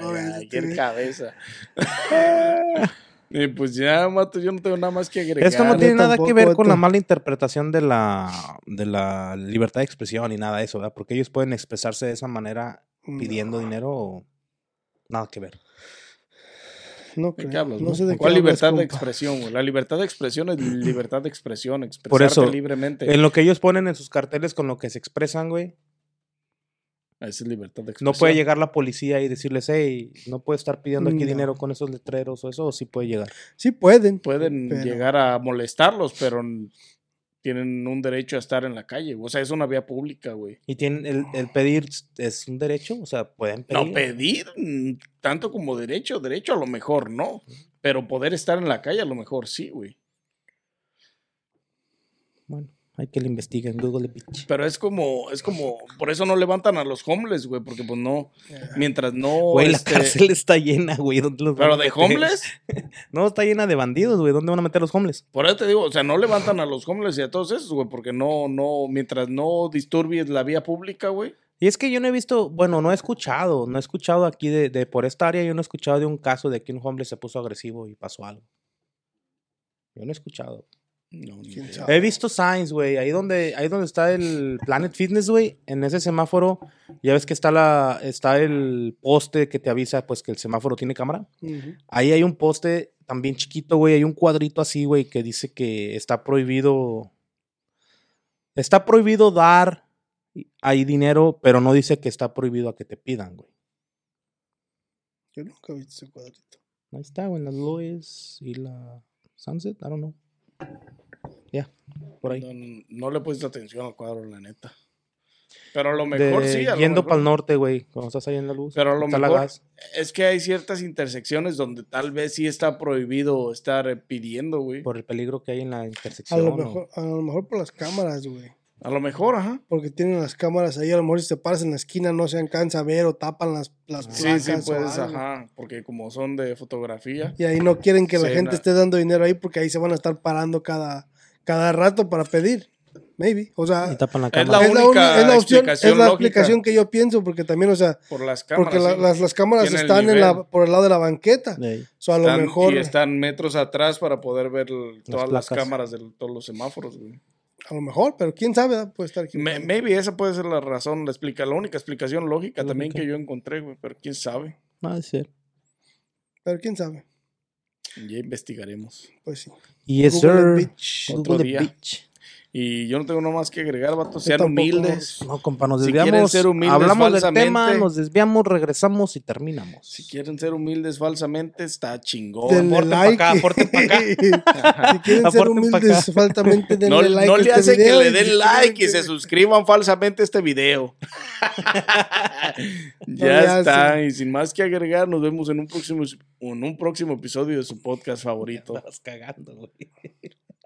S3: ay, ay, qué cabeza. Y pues ya, Mato, yo no tengo nada más que agregar.
S2: Esto no tiene nada que ver con la mala interpretación de la, de la libertad de expresión y nada de eso, ¿verdad? Porque ellos pueden expresarse de esa manera pidiendo dinero o nada que ver.
S1: No
S3: ¿De
S1: creo.
S3: qué hablas,
S1: no
S3: no?
S1: sé de qué
S3: ¿Cuál
S1: hablas,
S3: libertad de expresión, güey? La libertad de expresión es libertad de expresión, expresarte
S2: Por eso,
S3: libremente.
S2: En lo que ellos ponen en sus carteles con lo que se expresan, güey,
S3: Esa es libertad de expresión.
S2: no puede llegar la policía y decirles, hey, no puede estar pidiendo aquí
S1: No.
S2: dinero con esos letreros o eso, o sí puede llegar.
S1: Sí pueden.
S3: Pueden
S1: pero-
S3: llegar a molestarlos, pero tienen un derecho a estar en la calle. O sea, es una vía pública, güey.
S2: Y tienen el, el pedir es un derecho, o sea, pueden pedir.
S3: No pedir mm, tanto como derecho, derecho a lo mejor no, pero poder estar en la calle a lo mejor sí, güey.
S2: Bueno, hay que lo investiguen en Google, bitch.
S3: Pero es como, es como, por eso no levantan a los homeless, güey, porque pues no, mientras no.
S2: Güey, la
S3: este,
S2: cárcel está llena, güey. ¿dónde los van
S3: Pero
S2: a
S3: de
S2: meter?
S3: homeless,
S2: No, está llena de bandidos, güey. ¿Dónde van a meter los homeless?
S3: por eso te digo, o sea, no levantan a los homeless y a todos esos, güey, porque no, no, mientras no disturbies la vía pública, güey.
S2: Y es que yo no he visto, bueno, no he escuchado, no he escuchado aquí de, de por esta área, yo no he escuchado de un caso de que un homeless se puso agresivo y pasó algo. Yo no he escuchado. He visto signs, güey, ahí donde, ahí donde está el Planet Fitness, güey, en ese semáforo, ya ves que está la, está el poste que te avisa, pues, que el semáforo tiene cámara. Ahí hay un poste también chiquito, güey. Hay un cuadrito así, güey, que dice que está prohibido. Está prohibido dar ahí dinero, pero no dice que está prohibido a que te pidan, güey.
S1: Yo nunca he visto ese cuadrito.
S2: Ahí está, güey, en las Lois y la Sunset, I don't know. Ya, por ahí.
S3: No, no le he puesto atención al cuadro, la neta. Pero a lo mejor
S2: De-
S3: sí. A lo
S2: yendo para el norte, güey, cuando estás ahí en la luz.
S3: Pero a lo mejor
S2: gas.
S3: es que hay ciertas intersecciones donde tal vez sí está prohibido estar pidiendo, güey.
S2: Por el peligro que hay en la
S1: A
S2: intersección.
S1: lo
S2: o-
S1: mejor, a lo mejor por las cámaras, güey.
S3: A lo mejor, ajá.
S1: Porque tienen las cámaras ahí, a lo mejor si te paras en la esquina no se alcanza a ver o tapan las, las
S3: Sí,
S1: placas
S3: sí,
S1: o
S3: puedes, ajá. Porque como son de fotografía.
S1: Y ahí no quieren que la
S3: Sí,
S1: gente esté dando dinero ahí porque ahí se van a estar parando cada, cada rato para pedir. Maybe. O sea,
S2: Y tapan la
S3: Es
S2: cámara.
S3: la
S1: es la,
S3: única
S1: es la opción,
S3: explicación
S1: es la
S3: lógica.
S1: explicación que yo pienso porque también, o sea,
S3: Por las cámaras.
S1: porque la-
S3: sí.
S1: las, las cámaras están en la, por el lado de la banqueta.
S2: Ey.
S1: O sea, a lo mejor,
S3: Y están metros atrás para poder ver el- todas las,
S2: placas.
S3: cámaras de todos los semáforos, güey.
S1: A lo mejor, pero quién sabe, puede estar aquí.
S3: Me- maybe esa puede ser la razón, la, explica, la única explicación lógica también que yo encontré, güey. Pero quién sabe.
S2: Puede ser.
S1: Pero quién sabe.
S3: Ya investigaremos.
S1: Pues sí.
S2: Yes,
S1: Google
S2: sir.
S3: Otro
S2: Google
S3: día. Y yo no tengo nada más que agregar, vato. Sean
S1: tampoco,
S3: humildes.
S2: No, compa, nos
S3: Si quieren
S2: desviamos.
S3: ser humildes
S2: hablamos del
S3: falsamente-
S2: tema, nos desviamos, regresamos y terminamos.
S3: Si quieren ser humildes falsamente, está chingón.
S1: Denle
S2: aporten
S1: like.
S2: acá, aporten pa' acá.
S1: si quieren ser humildes faltamente, denle
S3: No,
S1: like.
S3: no le
S1: este
S3: hace que le den like y se suscriban falsamente a este video. ya está. Y sin más que agregar, nos vemos en un próximo, en un próximo episodio de su podcast favorito.
S2: Estás cagando, güey.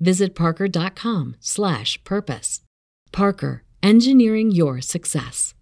S4: visit parker.com/purpose. Parker, engineering your success.